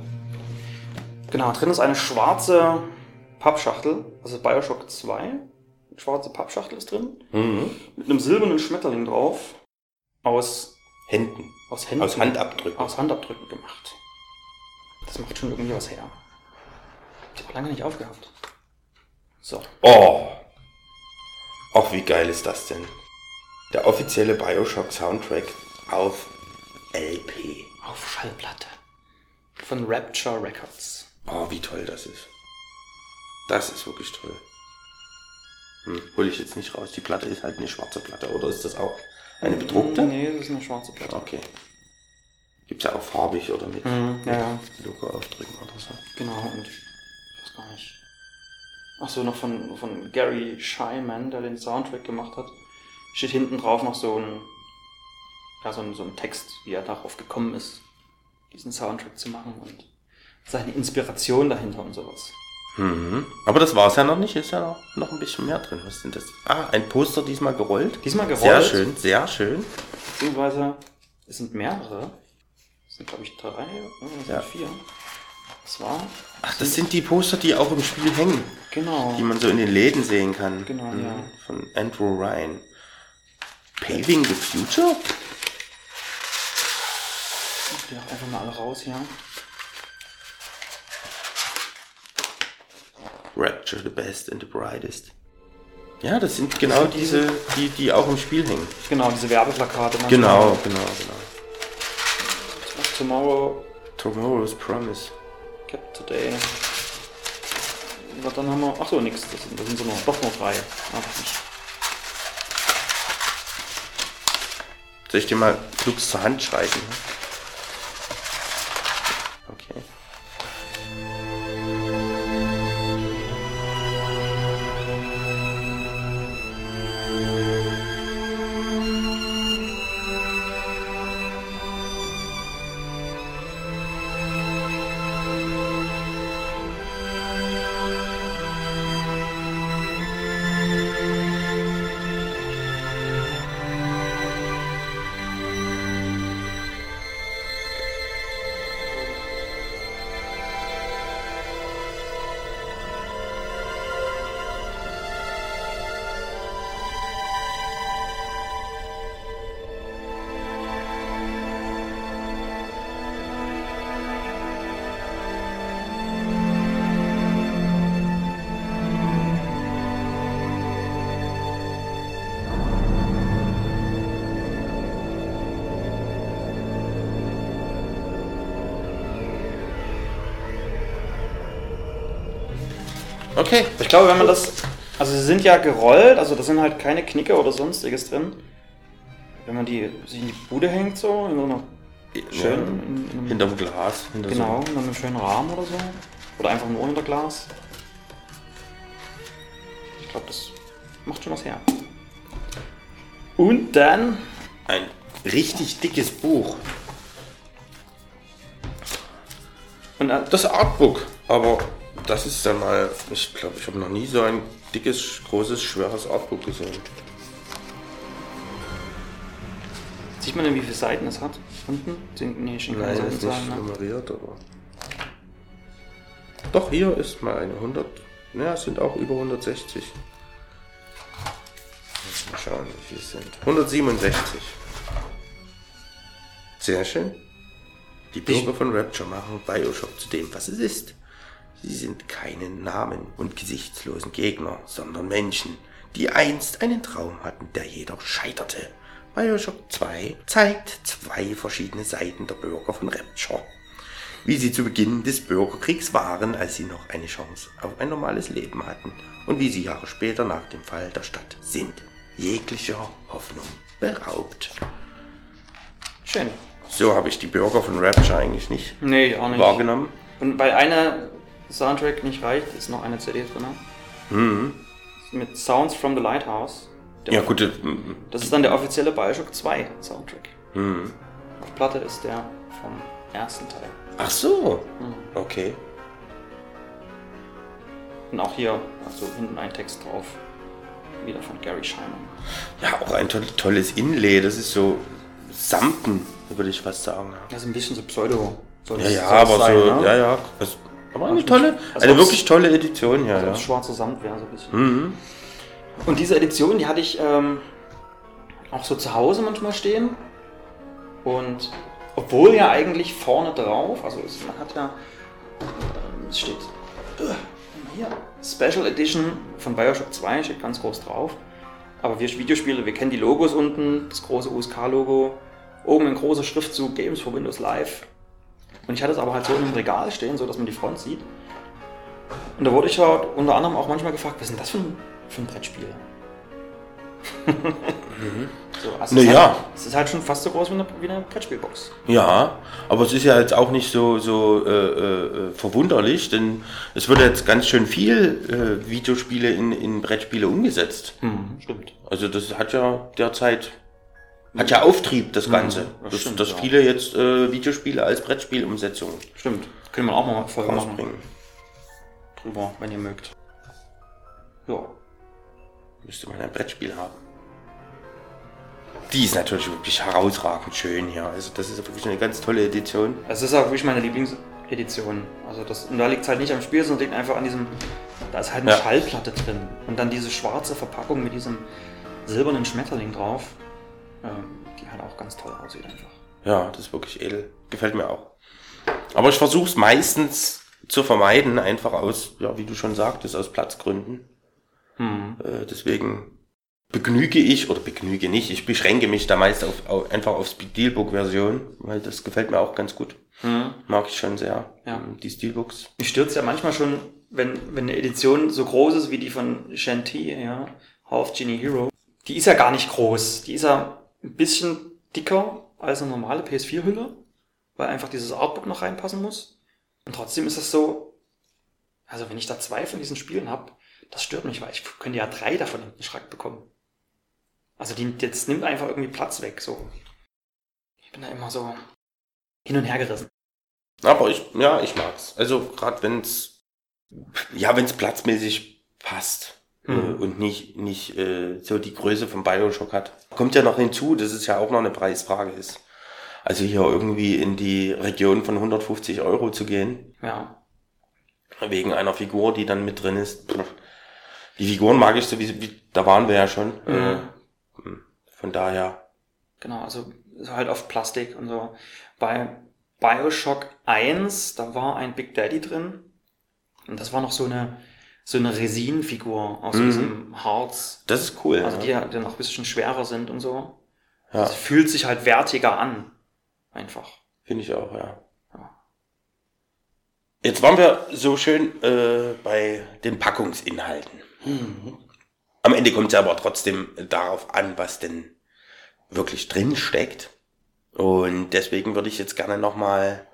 Genau, drin ist eine schwarze Pappschachtel, also Bioshock 2. Eine schwarze Pappschachtel ist drin. Mit einem silbernen Schmetterling drauf. Aus, Händen. aus Händen. Aus Handabdrücken. Aus Handabdrücken gemacht. Das macht schon irgendwie was her. Ich habe lange nicht aufgehabt. So. Oh. Ach, wie geil ist das denn? Der offizielle Bioshock Soundtrack auf LP. Auf Schallplatte. Von Rapture Records. Oh, wie toll das ist. Das ist wirklich toll. Hm, hol ich jetzt nicht raus. Die Platte ist halt eine schwarze Platte, oder ist das auch eine bedruckte? Nee, das ist eine schwarze Platte. Okay. Gibt's ja auch farbig oder mit Mhm, ja, ja. Logo aufdrücken oder so. Genau, und ich weiß gar nicht. Ach so, noch von, von Gary Shyman, der den Soundtrack gemacht hat. Steht hinten drauf noch so ein, ja, so ein, so ein Text, wie er darauf gekommen ist, diesen Soundtrack zu machen und seine Inspiration dahinter und sowas. Mhm. Aber das war's ja noch nicht. Ist ja noch, noch ein bisschen mehr drin. Was sind das? Ah, ein Poster diesmal gerollt. Diesmal gerollt. Sehr schön, sehr schön. Beziehungsweise, es sind mehrere. Es sind, glaube ich, drei, oder es sind Ja. vier. Das war, Ach, das sind die Poster, die auch im Spiel hängen. genau. Die man so in den Läden sehen kann. Genau, Mhm. ja. Von Andrew Ryan. Paving the Future? Die auch einfach mal alle raus hier. Rapture the best and the brightest. Ja, das sind genau diese, die, die auch im Spiel hängen. Genau, diese Werbeplakate. manchmal. Genau, genau, genau. Tomorrow Tomorrow's Promise. Kept Today. Was dann haben wir. Achso, nix. Das sind, das sind so noch, doch noch drei. Ah, Soll ich dir mal flugs zur Hand schreiben? Okay. Ich glaube, wenn man das. Also sie sind ja gerollt, also da sind halt keine Knicke oder sonstiges drin. Wenn man die sich in die Bude hängt, so, in so einer schön, in, in einem, Hinterm Glas. Hinter genau, in einem schönen Rahmen oder so. Oder einfach nur hinter Glas. Ich glaube, das macht schon was her. Und dann. So ein richtig dickes Buch. Und äh, Das Artbook. Aber das ist dann mal. Ich glaube, ich habe noch nie so ein dickes, großes, schweres Artbook gesehen. sieht man denn, wie viele Seiten es hat? Unten? Sind, nee, keine Nein, Seiten ist nicht ne? nummeriert, aber. Doch, hier ist mal eine 100. Naja, es sind auch über 160. schauen, wie viel es sind. 167. Sehr schön. Die Bürger von Rapture machen Bioshock zu dem, was es ist. Sie sind keine Namen und gesichtslosen Gegner, sondern Menschen, die einst einen Traum hatten, der jedoch scheiterte. Bioshock 2 zeigt zwei verschiedene Seiten der Bürger von Rapture. Wie sie zu Beginn des Bürgerkriegs waren, als sie noch eine Chance auf ein normales Leben hatten. Und wie sie Jahre später nach dem Fall der Stadt sind. Jeglicher Hoffnung beraubt. Schön. So habe ich die Bürger von Rapture eigentlich nicht Nee, auch nicht. wahrgenommen. Und weil eine Soundtrack nicht reicht, ist noch eine CD drin. Mhm. Mit Sounds from the Lighthouse. Ja gut, Das ist dann der offizielle Bioshock 2 Soundtrack. mhm. Auf Platte ist der vom ersten Teil. ach so. Mhm. Okay. Und auch hier, also hinten ein Text drauf. Wieder von Gary Scheinman. Ja, auch ein toll, tolles Inlay. Das ist so Samten, würde ich fast sagen. Das ist ein bisschen so Pseudo. Soll Ja, ja, aber sein, so, ne? ja, ja. Das, aber eine Also tolle, als eine wirklich tolle Edition, ja, Also ja. das schwarze Samt wäre so ein bisschen. Mhm. Und diese Edition, die hatte ich ähm, auch so zu Hause manchmal stehen. Und obwohl ja eigentlich vorne drauf, also es, man hat ja, ähm, es steht äh, hier, Special Edition von Bioshock 2, steht ganz groß drauf. Aber wir Videospiele, wir kennen die Logos unten, das große USK-Logo, oben in großer Schriftzug Games for Windows Live. Und ich hatte es aber halt so in einem Regal stehen, so dass man die Front sieht. Und da wurde ich ja unter anderem auch manchmal gefragt, was ist denn das für ein, für ein Brettspiel? so, also es, ist Naja. halt, es ist halt schon fast so groß wie eine, wie eine Brettspielbox. Ja, aber es ist ja jetzt auch nicht so, so äh, äh, verwunderlich, denn es wird jetzt ganz schön viel äh, Videospiele in, in Brettspiele umgesetzt. Stimmt. Also das hat ja derzeit hat ja Auftrieb, das Ganze. das dass, dass ja. viele jetzt äh, Videospiele als Brettspielumsetzung Stimmt. Können wir auch mal eine Folge machen rausbringen. drüber, wenn ihr mögt. Ja. Müsste man ein Brettspiel haben. Die ist natürlich wirklich herausragend schön hier. Also das ist wirklich eine ganz tolle Edition. Es ist auch wirklich meine Lieblingsedition. Also das, und da liegt es halt nicht am Spiel, sondern liegt einfach an diesem, da ist halt eine Ja. Schallplatte drin. Und dann diese schwarze Verpackung mit diesem silbernen Schmetterling drauf, die halt auch ganz toll aussieht einfach. Ja, das ist wirklich edel. Gefällt mir auch. Aber ich versuche es meistens zu vermeiden, einfach aus, ja, wie du schon sagtest, aus Platzgründen. Äh, deswegen begnüge ich, oder begnüge nicht, ich beschränke mich da meist auf, auf einfach auf Steelbook-Version, weil das gefällt mir auch ganz gut. Mag ich schon sehr, Ja. ähm, die Steelbooks. Mich stürzt ja manchmal schon, wenn, wenn eine Edition so groß ist wie die von Shanty, ja, Half Genie Hero. Die ist ja gar nicht groß. Die ist ja ein bisschen dicker als eine normale PS4-Hülle, weil einfach dieses Artbook noch reinpassen muss. Und trotzdem ist das so, also wenn ich da zwei von diesen Spielen habe, das stört mich, weil ich könnte ja drei davon in den Schrank bekommen. Also die, das nimmt einfach irgendwie Platz weg, so. Ich bin da immer so hin und her gerissen. Aber ich, ja, ich mag's. Also gerade wenn's, ja, wenn's platzmäßig passt äh, und nicht, nicht äh, so die Größe von Bioshock hat. Kommt ja noch hinzu, dass es ja auch noch eine Preisfrage ist. Also hier irgendwie in die Region von 150 Euro zu gehen, Ja, wegen einer Figur, die dann mit drin ist. Die Figuren mag ich so, wie, wie da waren wir ja schon. Äh, von daher, Genau, also so halt auf Plastik und so. Bei Bioshock 1, da war ein Big Daddy drin. Und das war noch so eine, so eine Resin-Figur aus diesem Harz. das ist cool. Also die ja dann noch ein bisschen schwerer sind und so. Ja. Das fühlt sich halt wertiger an. Einfach. Finde ich auch, ja. Ja. Jetzt waren wir so schön äh, bei den Packungsinhalten. Am Ende kommt es aber trotzdem darauf an, was denn wirklich drin steckt. Und deswegen würde ich jetzt gerne nochmal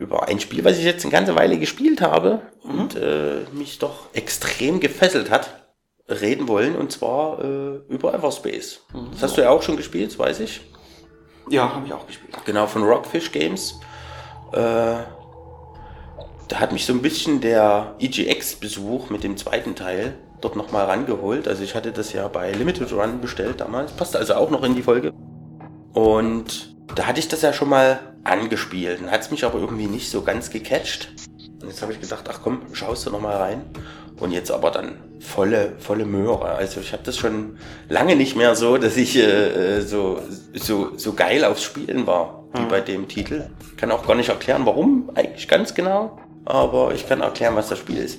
über ein Spiel, was ich jetzt eine ganze Weile gespielt habe und äh, mich doch extrem gefesselt hat, reden wollen. Und zwar äh, über Everspace. Das hast du ja auch schon gespielt, weiß ich. Ja, habe ich auch gespielt. Genau, von Rockfish Games. Äh, da hat mich so ein bisschen der EGX-Besuch mit dem zweiten Teil dort nochmal rangeholt. Also ich hatte das ja bei Limited Run bestellt damals. Passte also auch noch in die Folge. Und da hatte ich das ja schon mal angespielt. Dann hat es mich aber irgendwie nicht so ganz gecatcht. Und jetzt habe ich gedacht, ach komm, schaust du noch mal rein. Und jetzt aber dann volle, volle Möhre. Also ich habe das schon lange nicht mehr so, dass ich äh, äh, so, so, so geil aufs Spielen war, wie bei dem Titel. Kann auch gar nicht erklären, warum eigentlich ganz genau. Aber ich kann erklären, was das Spiel ist.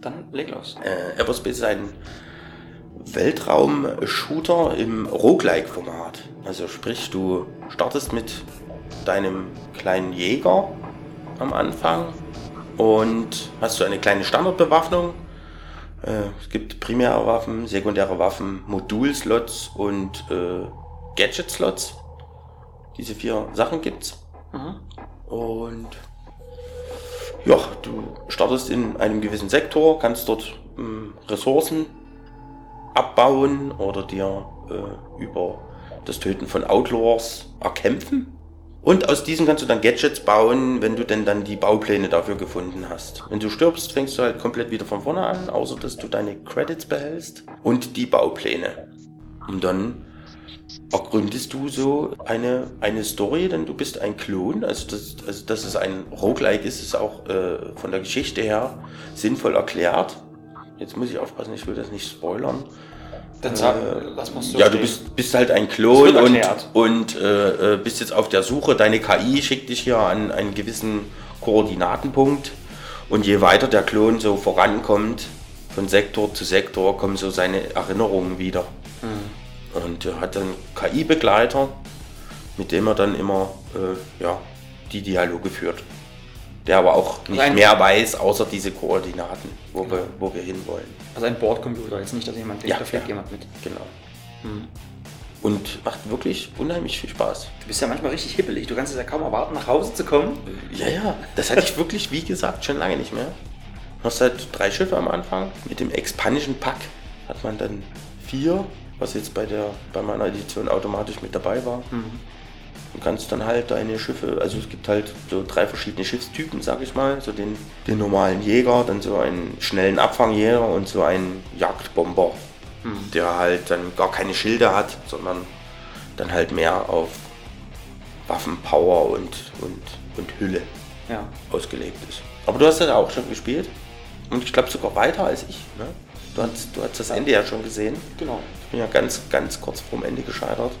Dann leg los. Äh, Everspace ist ein Weltraum-Shooter im Roguelike-Format. Also sprich, du startest mit deinem kleinen Jäger am Anfang und hast du eine kleine Standardbewaffnung. Äh, es gibt primäre Waffen, sekundäre Waffen, Modulslots und äh, Gadget-Slots. Diese vier Sachen gibt's. Und ja, du startest in einem gewissen Sektor, kannst dort ähm, Ressourcen abbauen oder dir äh, über das Töten von Outlaws erkämpfen. Und aus diesen kannst du dann Gadgets bauen, wenn du denn dann die Baupläne dafür gefunden hast. Wenn du stirbst, fängst du halt komplett wieder von vorne an, außer dass du deine Credits behältst und die Baupläne. Und dann ergründest du so eine, eine Story, denn du bist ein Klon. Also, das, also dass es ein Roguelike ist, ist auch äh, von der Geschichte her sinnvoll erklärt. Jetzt muss ich aufpassen, ich will das nicht spoilern. Dann sag, lass mal so Ja, du stehen. bist, bist halt ein Klon und, und äh, äh, bist jetzt auf der Suche. Deine KI schickt dich hier an einen gewissen Koordinatenpunkt. Und je weiter der Klon so vorankommt, von Sektor zu Sektor, kommen so seine Erinnerungen wieder. Mhm. Und er hat dann KI-Begleiter, mit dem er dann immer äh, ja, die Dialoge führt. Der aber auch nicht ein- mehr weiß, außer diese Koordinaten, wo, wir, wo wir hinwollen. Also ein Bordcomputer, jetzt nicht, dass jemand denkt, Ja, da fliegt ja. jemand mit. Genau. Und macht wirklich unheimlich viel Spaß. Du bist ja manchmal richtig hippelig. Du kannst es ja kaum erwarten, nach Hause zu kommen. Ja, ja, das hatte ich wirklich, wie gesagt, schon lange nicht mehr. Du hast halt drei Schiffe am Anfang. Mit dem Expansion Pack hat man dann vier, was jetzt bei, der, bei meiner Edition automatisch mit dabei war. Du kannst dann halt deine Schiffe, also es gibt halt so drei verschiedene Schiffstypen, sag ich mal. So den, den normalen Jäger, dann so einen schnellen Abfangjäger und so einen Jagdbomber, der halt dann gar keine Schilde hat, sondern dann halt mehr auf Waffenpower und, und, und Hülle Ja. ausgelegt ist. Aber du hast das auch schon gespielt. Und ich glaube sogar weiter als ich. Ne? Du, hast, du hast das Ende ja schon gesehen. Genau. Ich bin ja ganz, ganz kurz vorm Ende gescheitert.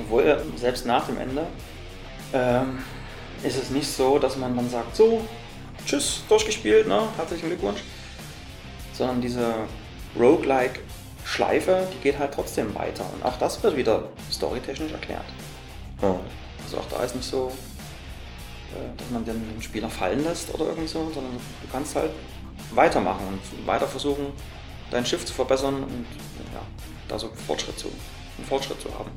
Obwohl, äh, selbst nach dem Ende ähm, ist es nicht so, dass man dann sagt, so, tschüss, durchgespielt, ne? herzlichen Glückwunsch. Sondern diese Roguelike-Schleife, die geht halt trotzdem weiter. Und auch das wird wieder storytechnisch erklärt. Ja. Also auch da ist nicht so, äh, dass man den, den Spieler fallen lässt oder irgendwie so, sondern du kannst halt weitermachen und weiter versuchen, dein Schiff zu verbessern und ja, da so Fortschritt zu, einen Fortschritt zu haben.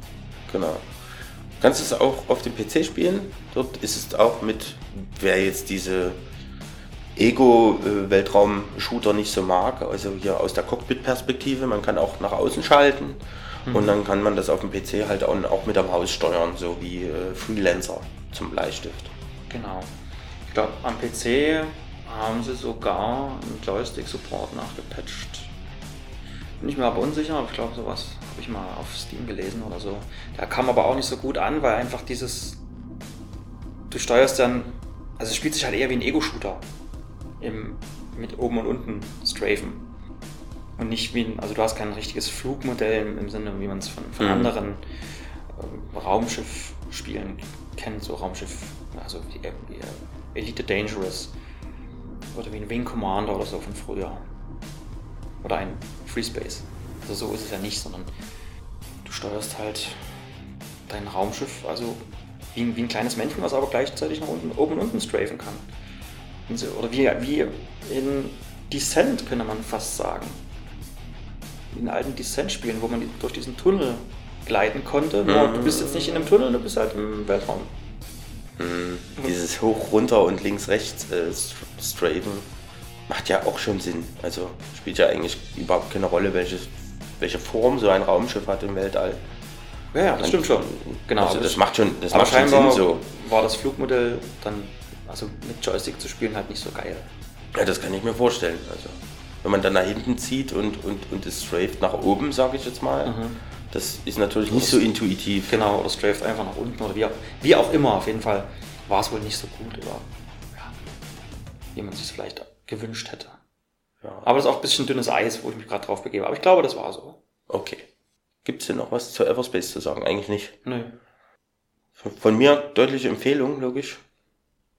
Genau. Du kannst es auch auf dem PC spielen. Dort ist es auch mit, wer jetzt diese Ego-Weltraum-Shooter nicht so mag, also hier aus der Cockpit-Perspektive, man kann auch nach außen schalten und dann kann man das auf dem PC halt auch, auch mit der Maus steuern, so wie äh, Freelancer zum Bleistift. Genau. Ich glaube, am PC haben sie sogar einen Joystick-Support nachgepatcht. Bin ich mir aber unsicher, aber ich glaube, sowas habe ich mal auf Steam gelesen oder so. Der kam aber auch nicht so gut an, weil einfach dieses. Du steuerst dann. Also es spielt sich halt eher wie ein Ego-Shooter. Im, mit oben und unten Strafen. Und nicht wie ein. Also du hast kein richtiges Flugmodell im, im Sinne, wie man es von, von Mhm. anderen ähm, Raumschiff-Spielen kennt, so Raumschiff, also wie, wie Elite Dangerous oder wie ein Wing Commander oder so von früher. Oder ein Free Space. Also so ist es ja nicht, sondern du steuerst halt dein Raumschiff, also wie, ein- wie ein kleines Männchen, was aber gleichzeitig nach unten, oben und unten strafen kann. So, oder wie, wie in Descent, könnte man fast sagen. In alten Descent-Spielen, wo man durch diesen Tunnel gleiten konnte. Nur du bist jetzt nicht in einem Tunnel, du bist halt im Weltraum. Dieses hoch, runter und links, rechts äh, St- Strafen macht ja auch schon Sinn. Also spielt ja eigentlich überhaupt keine Rolle, welche, welche Form so ein Raumschiff hat im Weltall. Ja, ja, das stimmt schon. Genau. Also das macht schon, das macht schon Sinn so. war das Flugmodell dann, also mit Joystick zu spielen, halt nicht so geil. Ja, das kann ich mir vorstellen. Also wenn man dann nach hinten zieht und, und, und es straft nach oben, sage ich jetzt mal, das ist natürlich nicht so intuitiv. Genau, oder straft einfach nach unten oder wie auch, wie auch immer. Auf jeden Fall war es wohl nicht so gut. Aber, ja. wie man sich vielleicht gewünscht hätte. Ja. Aber das ist auch ein bisschen dünnes Eis, wo ich mich gerade drauf begebe. Aber ich glaube, das war so. Okay. Gibt's denn noch was zu Everspace zu sagen? Eigentlich nicht. Nö. Von- Von mir deutliche Empfehlung, logisch.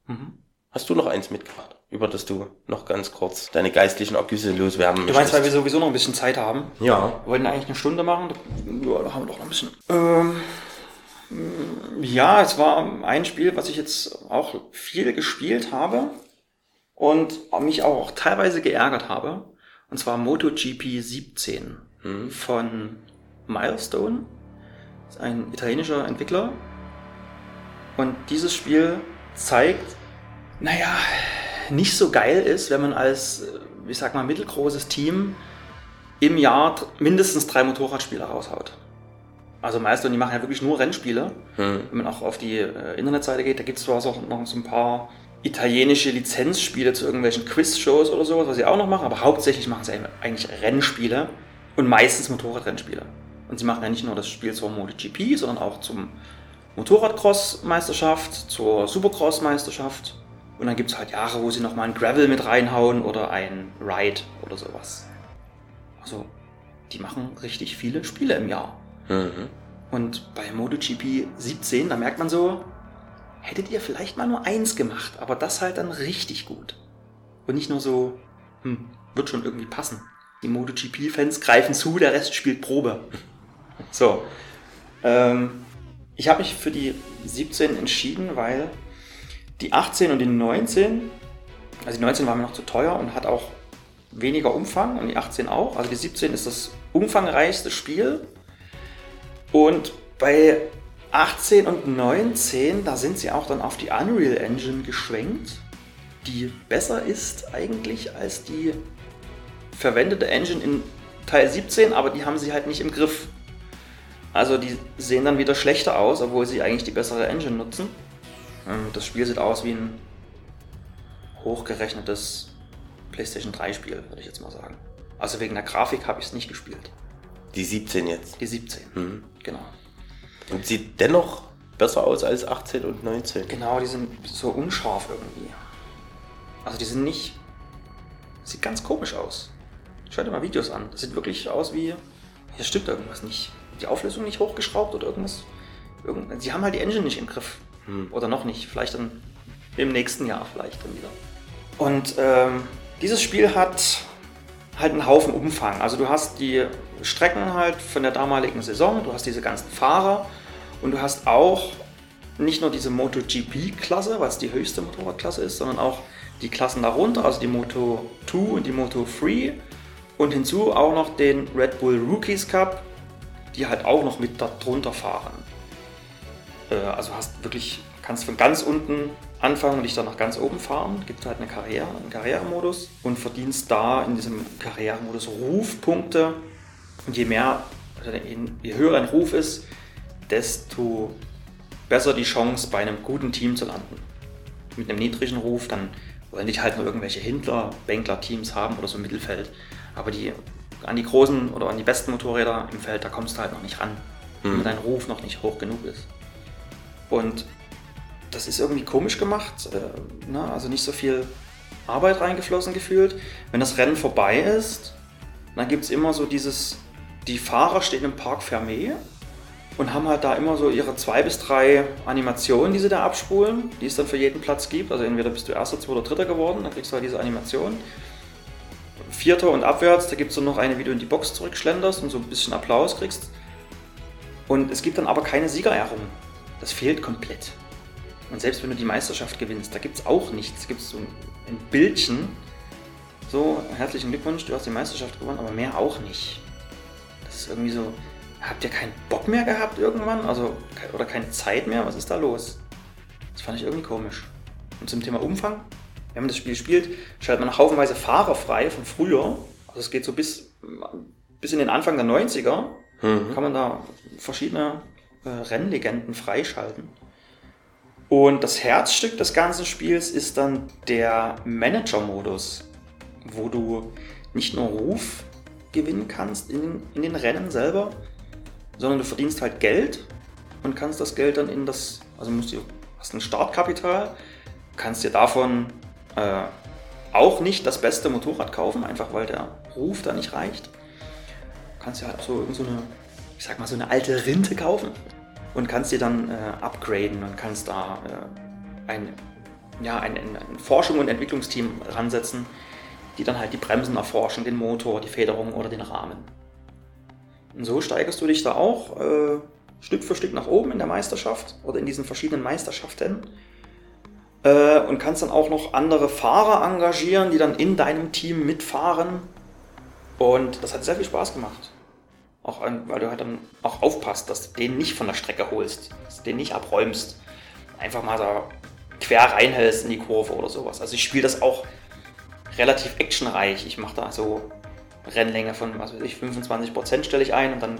Mhm. Hast du noch eins mitgebracht, über das du noch ganz kurz deine geistlichen Ergüsse loswerden Du meinst, weil wir sowieso noch ein bisschen Zeit haben? Ja. Wir wollten eigentlich eine Stunde machen. Ja, da haben wir doch noch ein bisschen. Ähm, ja, es war ein Spiel, was ich jetzt auch viel gespielt habe und mich auch teilweise geärgert habe. Und zwar MotoGP 17 von Milestone. Das ist ein italienischer Entwickler. Und dieses Spiel zeigt, naja, nicht so geil ist, wenn man als, äh, ich sag mal, mittelgroßes Team im Jahr mindestens drei Motorradspiele raushaut. Also Milestone, die machen ja wirklich nur Rennspiele. Wenn man auch auf die äh, Internetseite geht, da gibt es zwar auch noch so ein paar italienische Lizenzspiele zu irgendwelchen Quiz-Shows oder sowas, was sie auch noch machen, aber hauptsächlich machen sie eigentlich Rennspiele und meistens Motorradrennspiele. Und sie machen ja nicht nur das Spiel zur MotoGP, sondern auch zum Motorradcross-Meisterschaft, zur Supercross-Meisterschaft. Und dann gibt es halt Jahre, wo sie nochmal ein Gravel mit reinhauen oder ein Ride oder sowas. Also, die machen richtig viele Spiele im Jahr. Mhm. Und bei MotoGP 17, da merkt man so, hättet ihr vielleicht mal nur eins gemacht, aber das halt dann richtig gut. Und nicht nur so, hm, wird schon irgendwie passen. Die MotoGP-Fans greifen zu, der Rest spielt Probe. So. Ähm, ich habe mich für die 17 entschieden, weil die 18 und die 19, also die 19 war mir noch zu teuer und hat auch weniger Umfang und die 18 auch. Also die 17 ist das umfangreichste Spiel. Und bei 18 und 19, da sind sie auch dann auf die Unreal Engine geschwenkt, die besser ist eigentlich als die verwendete Engine in Teil 17, aber die haben sie halt nicht im Griff. Also die sehen dann wieder schlechter aus, obwohl sie eigentlich die bessere Engine nutzen. Ähm, Das Spiel sieht aus wie ein hochgerechnetes PlayStation 3 Spiel, würde ich jetzt mal sagen. Also wegen der Grafik habe ich es nicht gespielt. Die 17 jetzt. Die 17. Mhm. Genau. Und sieht dennoch besser aus als 18 und 19. Genau, die sind so unscharf irgendwie. Also die sind nicht. Sieht ganz komisch aus. Schau dir mal Videos an. Das sieht wirklich aus wie. Hier stimmt irgendwas nicht. Die Auflösung nicht hochgeschraubt oder irgendwas. Irgend, sie haben halt die Engine nicht im Griff. Oder noch nicht. Vielleicht dann im nächsten Jahr vielleicht dann wieder. Und ähm, dieses Spiel hat halt einen Haufen Umfang. Also du hast die Strecken halt von der damaligen Saison, du hast diese ganzen Fahrer und du hast auch nicht nur diese MotoGP-Klasse, was die höchste Motorradklasse ist, sondern auch die Klassen darunter, also die Moto 2 und die Moto 3 und hinzu auch noch den Red Bull Rookies Cup, die halt auch noch mit darunter fahren. Äh, also hast wirklich, kannst von ganz unten anfangen und dich dann nach ganz oben fahren. Gibt halt eine Karriere, einen Karrieremodus und verdienst da in diesem Karrieremodus Rufpunkte. Und je mehr, je höher dein Ruf ist, desto besser die Chance bei einem guten Team zu landen. Mit einem niedrigen Ruf, dann wollen dich halt nur irgendwelche Hindler, Bänkler-Teams haben oder so im Mittelfeld. Aber die an die großen oder an die besten Motorräder im Feld, da kommst du halt noch nicht ran, wenn dein Ruf noch nicht hoch genug ist. Und das ist irgendwie komisch gemacht, äh, ne? also nicht so viel Arbeit reingeflossen gefühlt. Wenn das Rennen vorbei ist, dann gibt es immer so dieses, die Fahrer stehen im Park Fermé und haben halt da immer so ihre zwei bis drei Animationen, die sie da abspulen, die es dann für jeden Platz gibt. Also entweder bist du erster, zweiter, dritter geworden, dann kriegst du halt diese Animation. Vierter und abwärts, da gibt es dann noch eine, wie du in die Box zurückschlenderst und so ein bisschen Applaus kriegst. Und es gibt dann aber keine Siegerehrung. Das fehlt komplett. Und selbst wenn du die Meisterschaft gewinnst, da gibt es auch nichts. Da gibt es so ein Bildchen. So, herzlichen Glückwunsch, du hast die Meisterschaft gewonnen, aber mehr auch nicht. Das ist irgendwie so, habt ihr keinen Bock mehr gehabt irgendwann? Also, oder keine Zeit mehr? Was ist da los? Das fand ich irgendwie komisch. Und zum Thema Umfang, wenn man das Spiel spielt, schaltet man haufenweise Fahrer frei von früher. Also es geht so bis, bis in den Anfang der 90er. Kann man da verschiedene äh, Rennlegenden freischalten. Und das Herzstück des ganzen Spiels ist dann der Manager-Modus, wo du nicht nur Ruf gewinnen kannst in, in den Rennen selber, sondern du verdienst halt Geld und kannst das Geld dann in das, also musst du, hast ein Startkapital, kannst dir davon äh, auch nicht das beste Motorrad kaufen, einfach weil der Ruf da nicht reicht. Du kannst ja halt so, so eine, ich sag mal, so eine alte Rinte kaufen und kannst die dann äh, upgraden und kannst da äh, ein, ja, ein, ein Forschung- und Entwicklungsteam ransetzen, die dann halt die Bremsen erforschen, den Motor, die Federung oder den Rahmen. Und so steigerst du dich da auch äh, Stück für Stück nach oben in der Meisterschaft oder in diesen verschiedenen Meisterschaften äh, und kannst dann auch noch andere Fahrer engagieren, die dann in deinem Team mitfahren. Und das hat sehr viel Spaß gemacht. Auch weil du halt dann auch aufpasst, dass du den nicht von der Strecke holst, dass du den nicht abräumst. Einfach mal da quer reinhältst in die Kurve oder sowas. Also ich spiele das auch relativ actionreich. Ich mache da so Rennlänge von, was weiß ich, 25% stelle ich ein und dann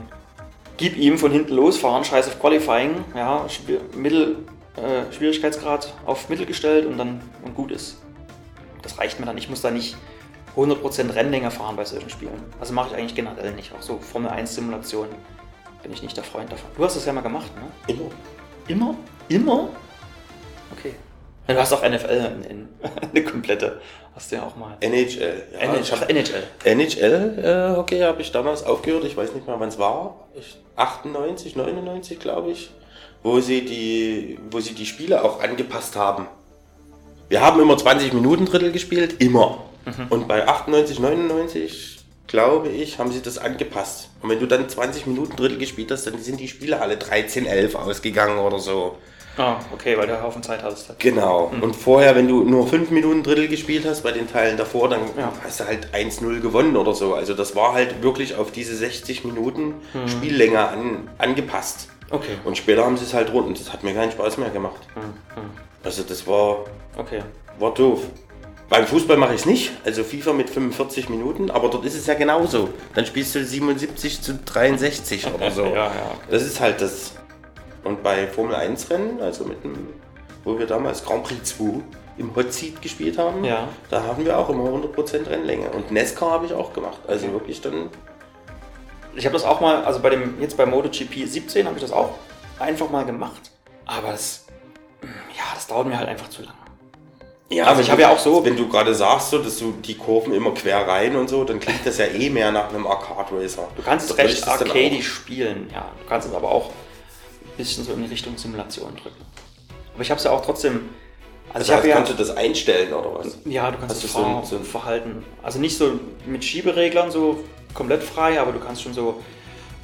gib ihm von hinten losfahren, scheiß auf Qualifying, ja, Mittel, äh, Schwierigkeitsgrad auf Mittel gestellt und dann und gut ist. Das reicht mir dann. Ich muss da nicht 100% Rennlänge fahren bei solchen Spielen. Also mache ich eigentlich generell nicht. Auch so Formel 1 Simulation bin ich nicht der Freund davon. Du hast das ja mal gemacht, ne? Immer. Immer? Immer? Okay. Du hast auch NFL in, in, eine komplette. Hast du ja auch mal. NHL. Ja, NHL. ich hab, NHL. NHL-Hockey habe ich damals aufgehört. Ich weiß nicht mehr, wann es war. Ich, 98, 99, glaube ich. Wo sie, die, wo sie die Spiele auch angepasst haben. Wir haben immer 20 Minuten Drittel gespielt. Immer. Und bei 98, 99, glaube ich, haben sie das angepasst. Und wenn du dann 20 Minuten Drittel gespielt hast, dann sind die Spiele alle 13, 11 ausgegangen oder so. Ah, okay, weil du Haufen Zeit hattest. Genau. Und vorher, wenn du nur 5 Minuten Drittel gespielt hast, bei den Teilen davor, dann Ja. hast du halt 1-0 gewonnen oder so. Also das war halt wirklich auf diese 60 Minuten Spiellänge an, angepasst. Okay. Und später haben sie es halt rund und das hat mir keinen Spaß mehr gemacht. Also das war, Okay. war doof. Beim Fußball mache ich es nicht, also FIFA mit 45 Minuten, aber dort ist es ja genauso. Dann spielst du 77 zu 63 oder so. Ja, ja. Das ist halt das. Und bei Formel 1 Rennen, also mit dem, wo wir damals Grand Prix 2 im Hot Seat gespielt haben, Ja. da haben wir auch immer 100% Rennlänge. Und NASCAR habe ich auch gemacht. Also wirklich dann, Ich habe das auch mal, also bei dem, jetzt bei MotoGP 17 habe ich das auch einfach mal gemacht. Aber das, ja, das dauert mir halt einfach zu lange. ja, Also ich habe ja auch so- Wenn du gerade sagst, so, dass du die Kurven immer quer rein und so, dann klingt das ja eh mehr nach einem Arcade Racer. Du kannst es recht auch- spielen, ja. Du kannst es aber auch bisschen so in Richtung Simulation drücken. Aber ich habe es ja auch trotzdem. Also Das ich heißt, ja. kannst du das einstellen oder was? Ja, du kannst Hast das so ein- so ein- Verhalten. Also nicht so mit Schiebereglern so komplett frei, aber du kannst schon so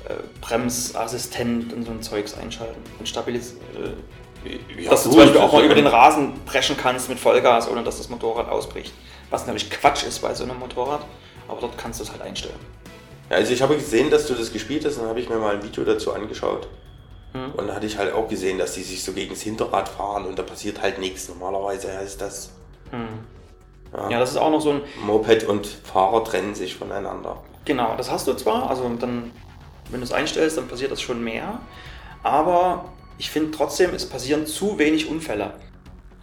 äh, Bremsassistent und so ein Zeugs einschalten. Und Stabilis äh, Ja, dass du zum Beispiel auch mal über den Rasen preschen kannst mit Vollgas, ohne dass das Motorrad ausbricht. Was natürlich Quatsch ist bei so einem Motorrad, aber dort kannst du es halt einstellen. Ja, also ich habe gesehen, dass du das gespielt hast, und dann habe ich mir mal ein Video dazu angeschaut. Hm. Und da hatte ich halt auch gesehen, dass die sich so gegen das Hinterrad fahren und da passiert halt nichts. Normalerweise heißt das, Ja, das ist auch noch so ein, Moped und Fahrer trennen sich voneinander. Genau, das hast du zwar, also dann, wenn du es einstellst, dann passiert das schon mehr, aber ich finde trotzdem, es passieren zu wenig Unfälle.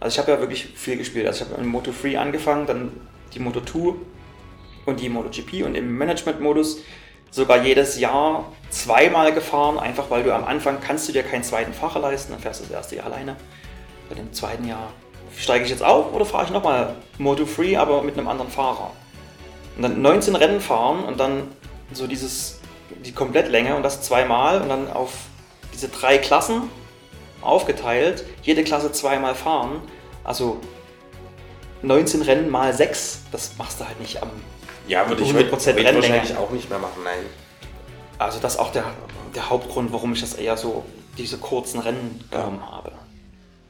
Also ich habe ja wirklich viel gespielt. Also ich habe in Moto 3 angefangen, dann die Moto 2 und die MotoGP und im Management-Modus sogar jedes Jahr zweimal gefahren, einfach weil du am Anfang kannst du dir keinen zweiten Fahrer leisten, dann fährst du das erste Jahr alleine. Bei dem zweiten Jahr steige ich jetzt auf oder fahre ich nochmal Moto 3, aber mit einem anderen Fahrer. Und dann 19 Rennen fahren und dann so dieses, die Komplettlänge und das zweimal und dann auf diese drei Klassen aufgeteilt, jede Klasse zweimal fahren. Also 19 Rennen mal 6, das machst du halt nicht am. Ja, würde ich 100% heute, heute wahrscheinlich auch nicht mehr machen, nein. Also das ist auch der, der Hauptgrund, warum ich das eher so diese kurzen Rennen genommen habe.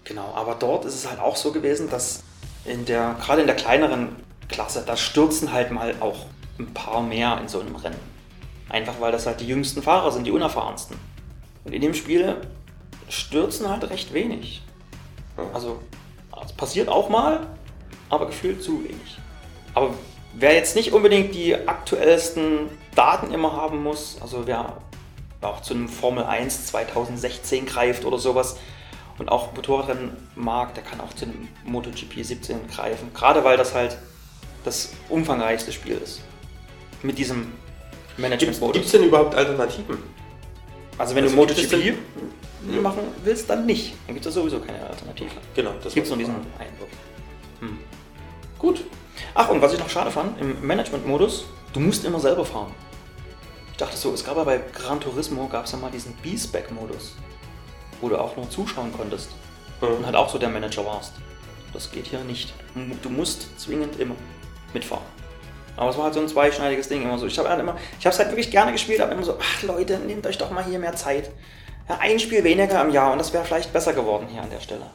Genau, aber dort ist es halt auch so gewesen, dass in der, gerade in der kleineren Klasse, da stürzen halt mal auch ein paar mehr in so einem Rennen. Einfach weil das halt die jüngsten Fahrer sind, die unerfahrensten. Und in dem Spiel stürzen halt recht wenig. Also, es passiert auch mal, aber gefühlt zu wenig. Aber wer jetzt nicht unbedingt die aktuellsten Daten immer haben muss, also wer auch zu einem Formel 1 2016 greift oder sowas und auch Motorradrennen mag, der kann auch zu einem MotoGP 17 greifen. Gerade weil das halt das umfangreichste Spiel ist. Mit diesem Gibt es Management-Modus. denn überhaupt Alternativen? Also wenn also du gibt es MotoGP machen willst, dann nicht. Dann gibt es sowieso keine Alternative. Genau, das Es gibt war nur die diesen Frage. einen. Gut. Ach, und was ich noch schade fand, im Management-Modus, du musst immer selber fahren. Ich dachte so, es gab ja bei Gran Turismo, gab es ja mal diesen B-Spec-Modus, wo du auch nur zuschauen konntest und halt auch so der Manager warst. Das geht hier nicht. Du musst zwingend immer mitfahren. Aber es war halt so ein zweischneidiges Ding immer so. Ich habe halt immer, ich habe es halt wirklich gerne gespielt, aber immer so, ach Leute, nehmt euch doch mal hier mehr Zeit. Ja, ein Spiel weniger im Jahr und das wäre vielleicht besser geworden hier an der Stelle.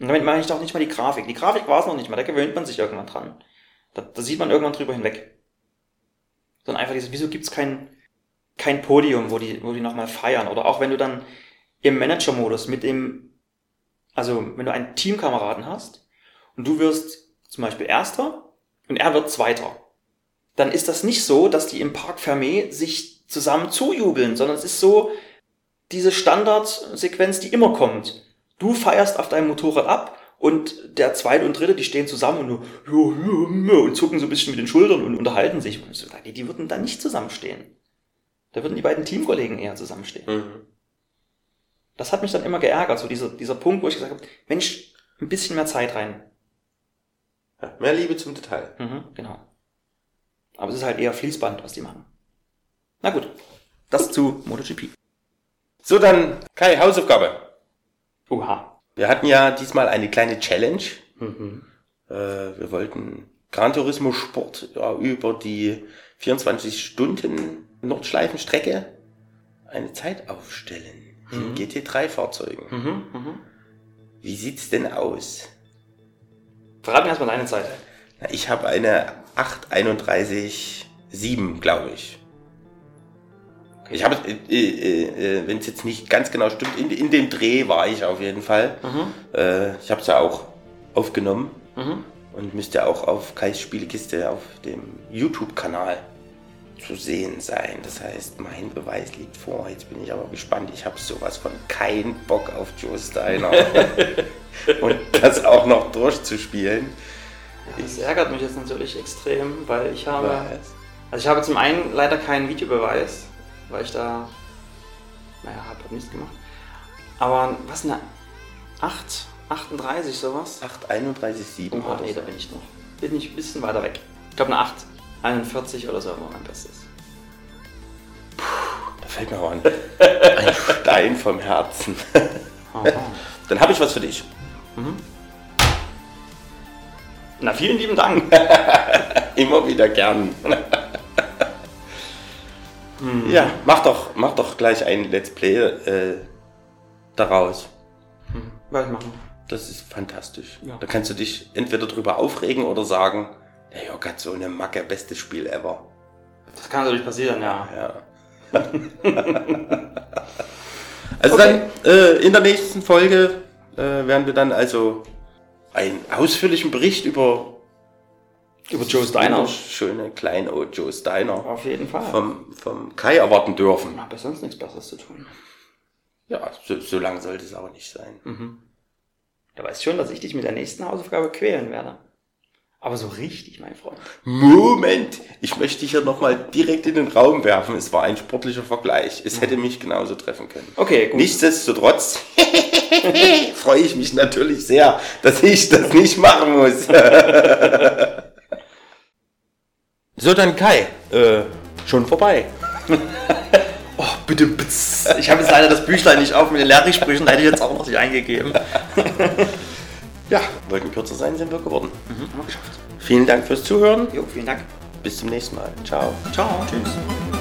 Und damit meine ich doch nicht mal die Grafik. Die Grafik war es noch nicht mal, da gewöhnt man sich irgendwann dran. Da, da sieht man irgendwann drüber hinweg. Sondern einfach dieses, wieso gibt's kein, kein Podium, wo die, wo die nochmal feiern? Oder auch wenn du dann im Manager-Modus mit dem, also wenn du einen Teamkameraden hast und du wirst zum Beispiel Erster und er wird Zweiter, dann ist das nicht so, dass die im Park Fermé sich zusammen zujubeln, sondern es ist so diese Standardsequenz, die immer kommt. Du feierst auf deinem Motorrad ab und der zweite und dritte, die stehen zusammen und nur und zucken so ein bisschen mit den Schultern und unterhalten sich. Und so, die, die würden dann nicht zusammenstehen. Da würden die beiden Teamkollegen eher zusammenstehen. Mhm. Das hat mich dann immer geärgert, so dieser, dieser Punkt, wo ich gesagt habe, Mensch, ein bisschen mehr Zeit rein. Ja, mehr Liebe zum Detail. Mhm, genau. Aber es ist halt eher Fließband, was die machen. Na gut, das zu MotoGP. So, dann Kai, Hausaufgabe. Oha. Wir hatten ja diesmal eine kleine Challenge. Äh, wir wollten Gran Turismo Sport ja, über die 24 Stunden Nordschleifenstrecke eine Zeit aufstellen. In GT3-Fahrzeugen. Wie sieht's denn aus? Verrat mir erstmal deine Zeit. Ich habe eine 831,7, glaube ich. Ich habe, äh, äh, äh, wenn es jetzt nicht ganz genau stimmt, in, in dem Dreh war ich auf jeden Fall. Äh, ich habe es ja auch aufgenommen und müsste auch auf Kais Spielekiste auf dem YouTube-Kanal zu sehen sein. Das heißt, mein Beweis liegt vor. Jetzt bin ich aber gespannt. Ich habe sowas von keinen Bock auf Joe Steiner. und das auch noch durchzuspielen. Das ärgert mich jetzt natürlich extrem, weil ich habe. Also ich habe zum einen leider keinen Videobeweis, weil ich da. Naja, hab hab nichts gemacht. Aber was eine 8, 38 sowas? 831,7 Oh, nee, da bin ich noch. Bin ich ein bisschen weiter weg. Ich glaube eine 8, 41 oder so war mein Bestes. Da fällt mir auch ein, ein Stein vom Herzen. Aha. Dann habe ich was für dich. Na, vielen lieben Dank. Immer wieder gern. Ja, mach doch, mach doch gleich ein Let's Play äh, daraus. Was ich machen? Das ist fantastisch. Ja. Da kannst du dich entweder drüber aufregen oder sagen, der Jörg hat so eine Macke, bestes Spiel ever. Das kann natürlich passieren, ja. Ja. also dann äh, in der nächsten Folge äh, werden wir dann also einen ausführlichen Bericht über Über Joe Steiner. schöne kleine Joe Steiner Auf jeden Fall. vom, vom Kai erwarten dürfen. Ich habe sonst nichts Besseres zu tun. Ja, so, so lang sollte es aber nicht sein. Du weißt schon, dass ich dich mit der nächsten Hausaufgabe quälen werde. Aber so richtig, mein Freund. Moment, ich möchte dich hier nochmal direkt in den Raum werfen. Es war ein sportlicher Vergleich. Es hätte mich genauso treffen können. Okay, gut. Nichtsdestotrotz freue ich mich natürlich sehr, dass ich das nicht machen muss. so, dann Kai, äh, schon vorbei. Oh, bitte, bitte. Ich habe jetzt leider das Büchlein nicht auf mit den Lehrrichsprüchen, da hätte ich jetzt auch noch nicht eingegeben. Ja, wollten kürzer sein, sind wir geworden. Haben wir geschafft. Vielen Dank fürs Zuhören. Jo, vielen Dank. Bis zum nächsten Mal. Ciao. Ciao. Tschüss.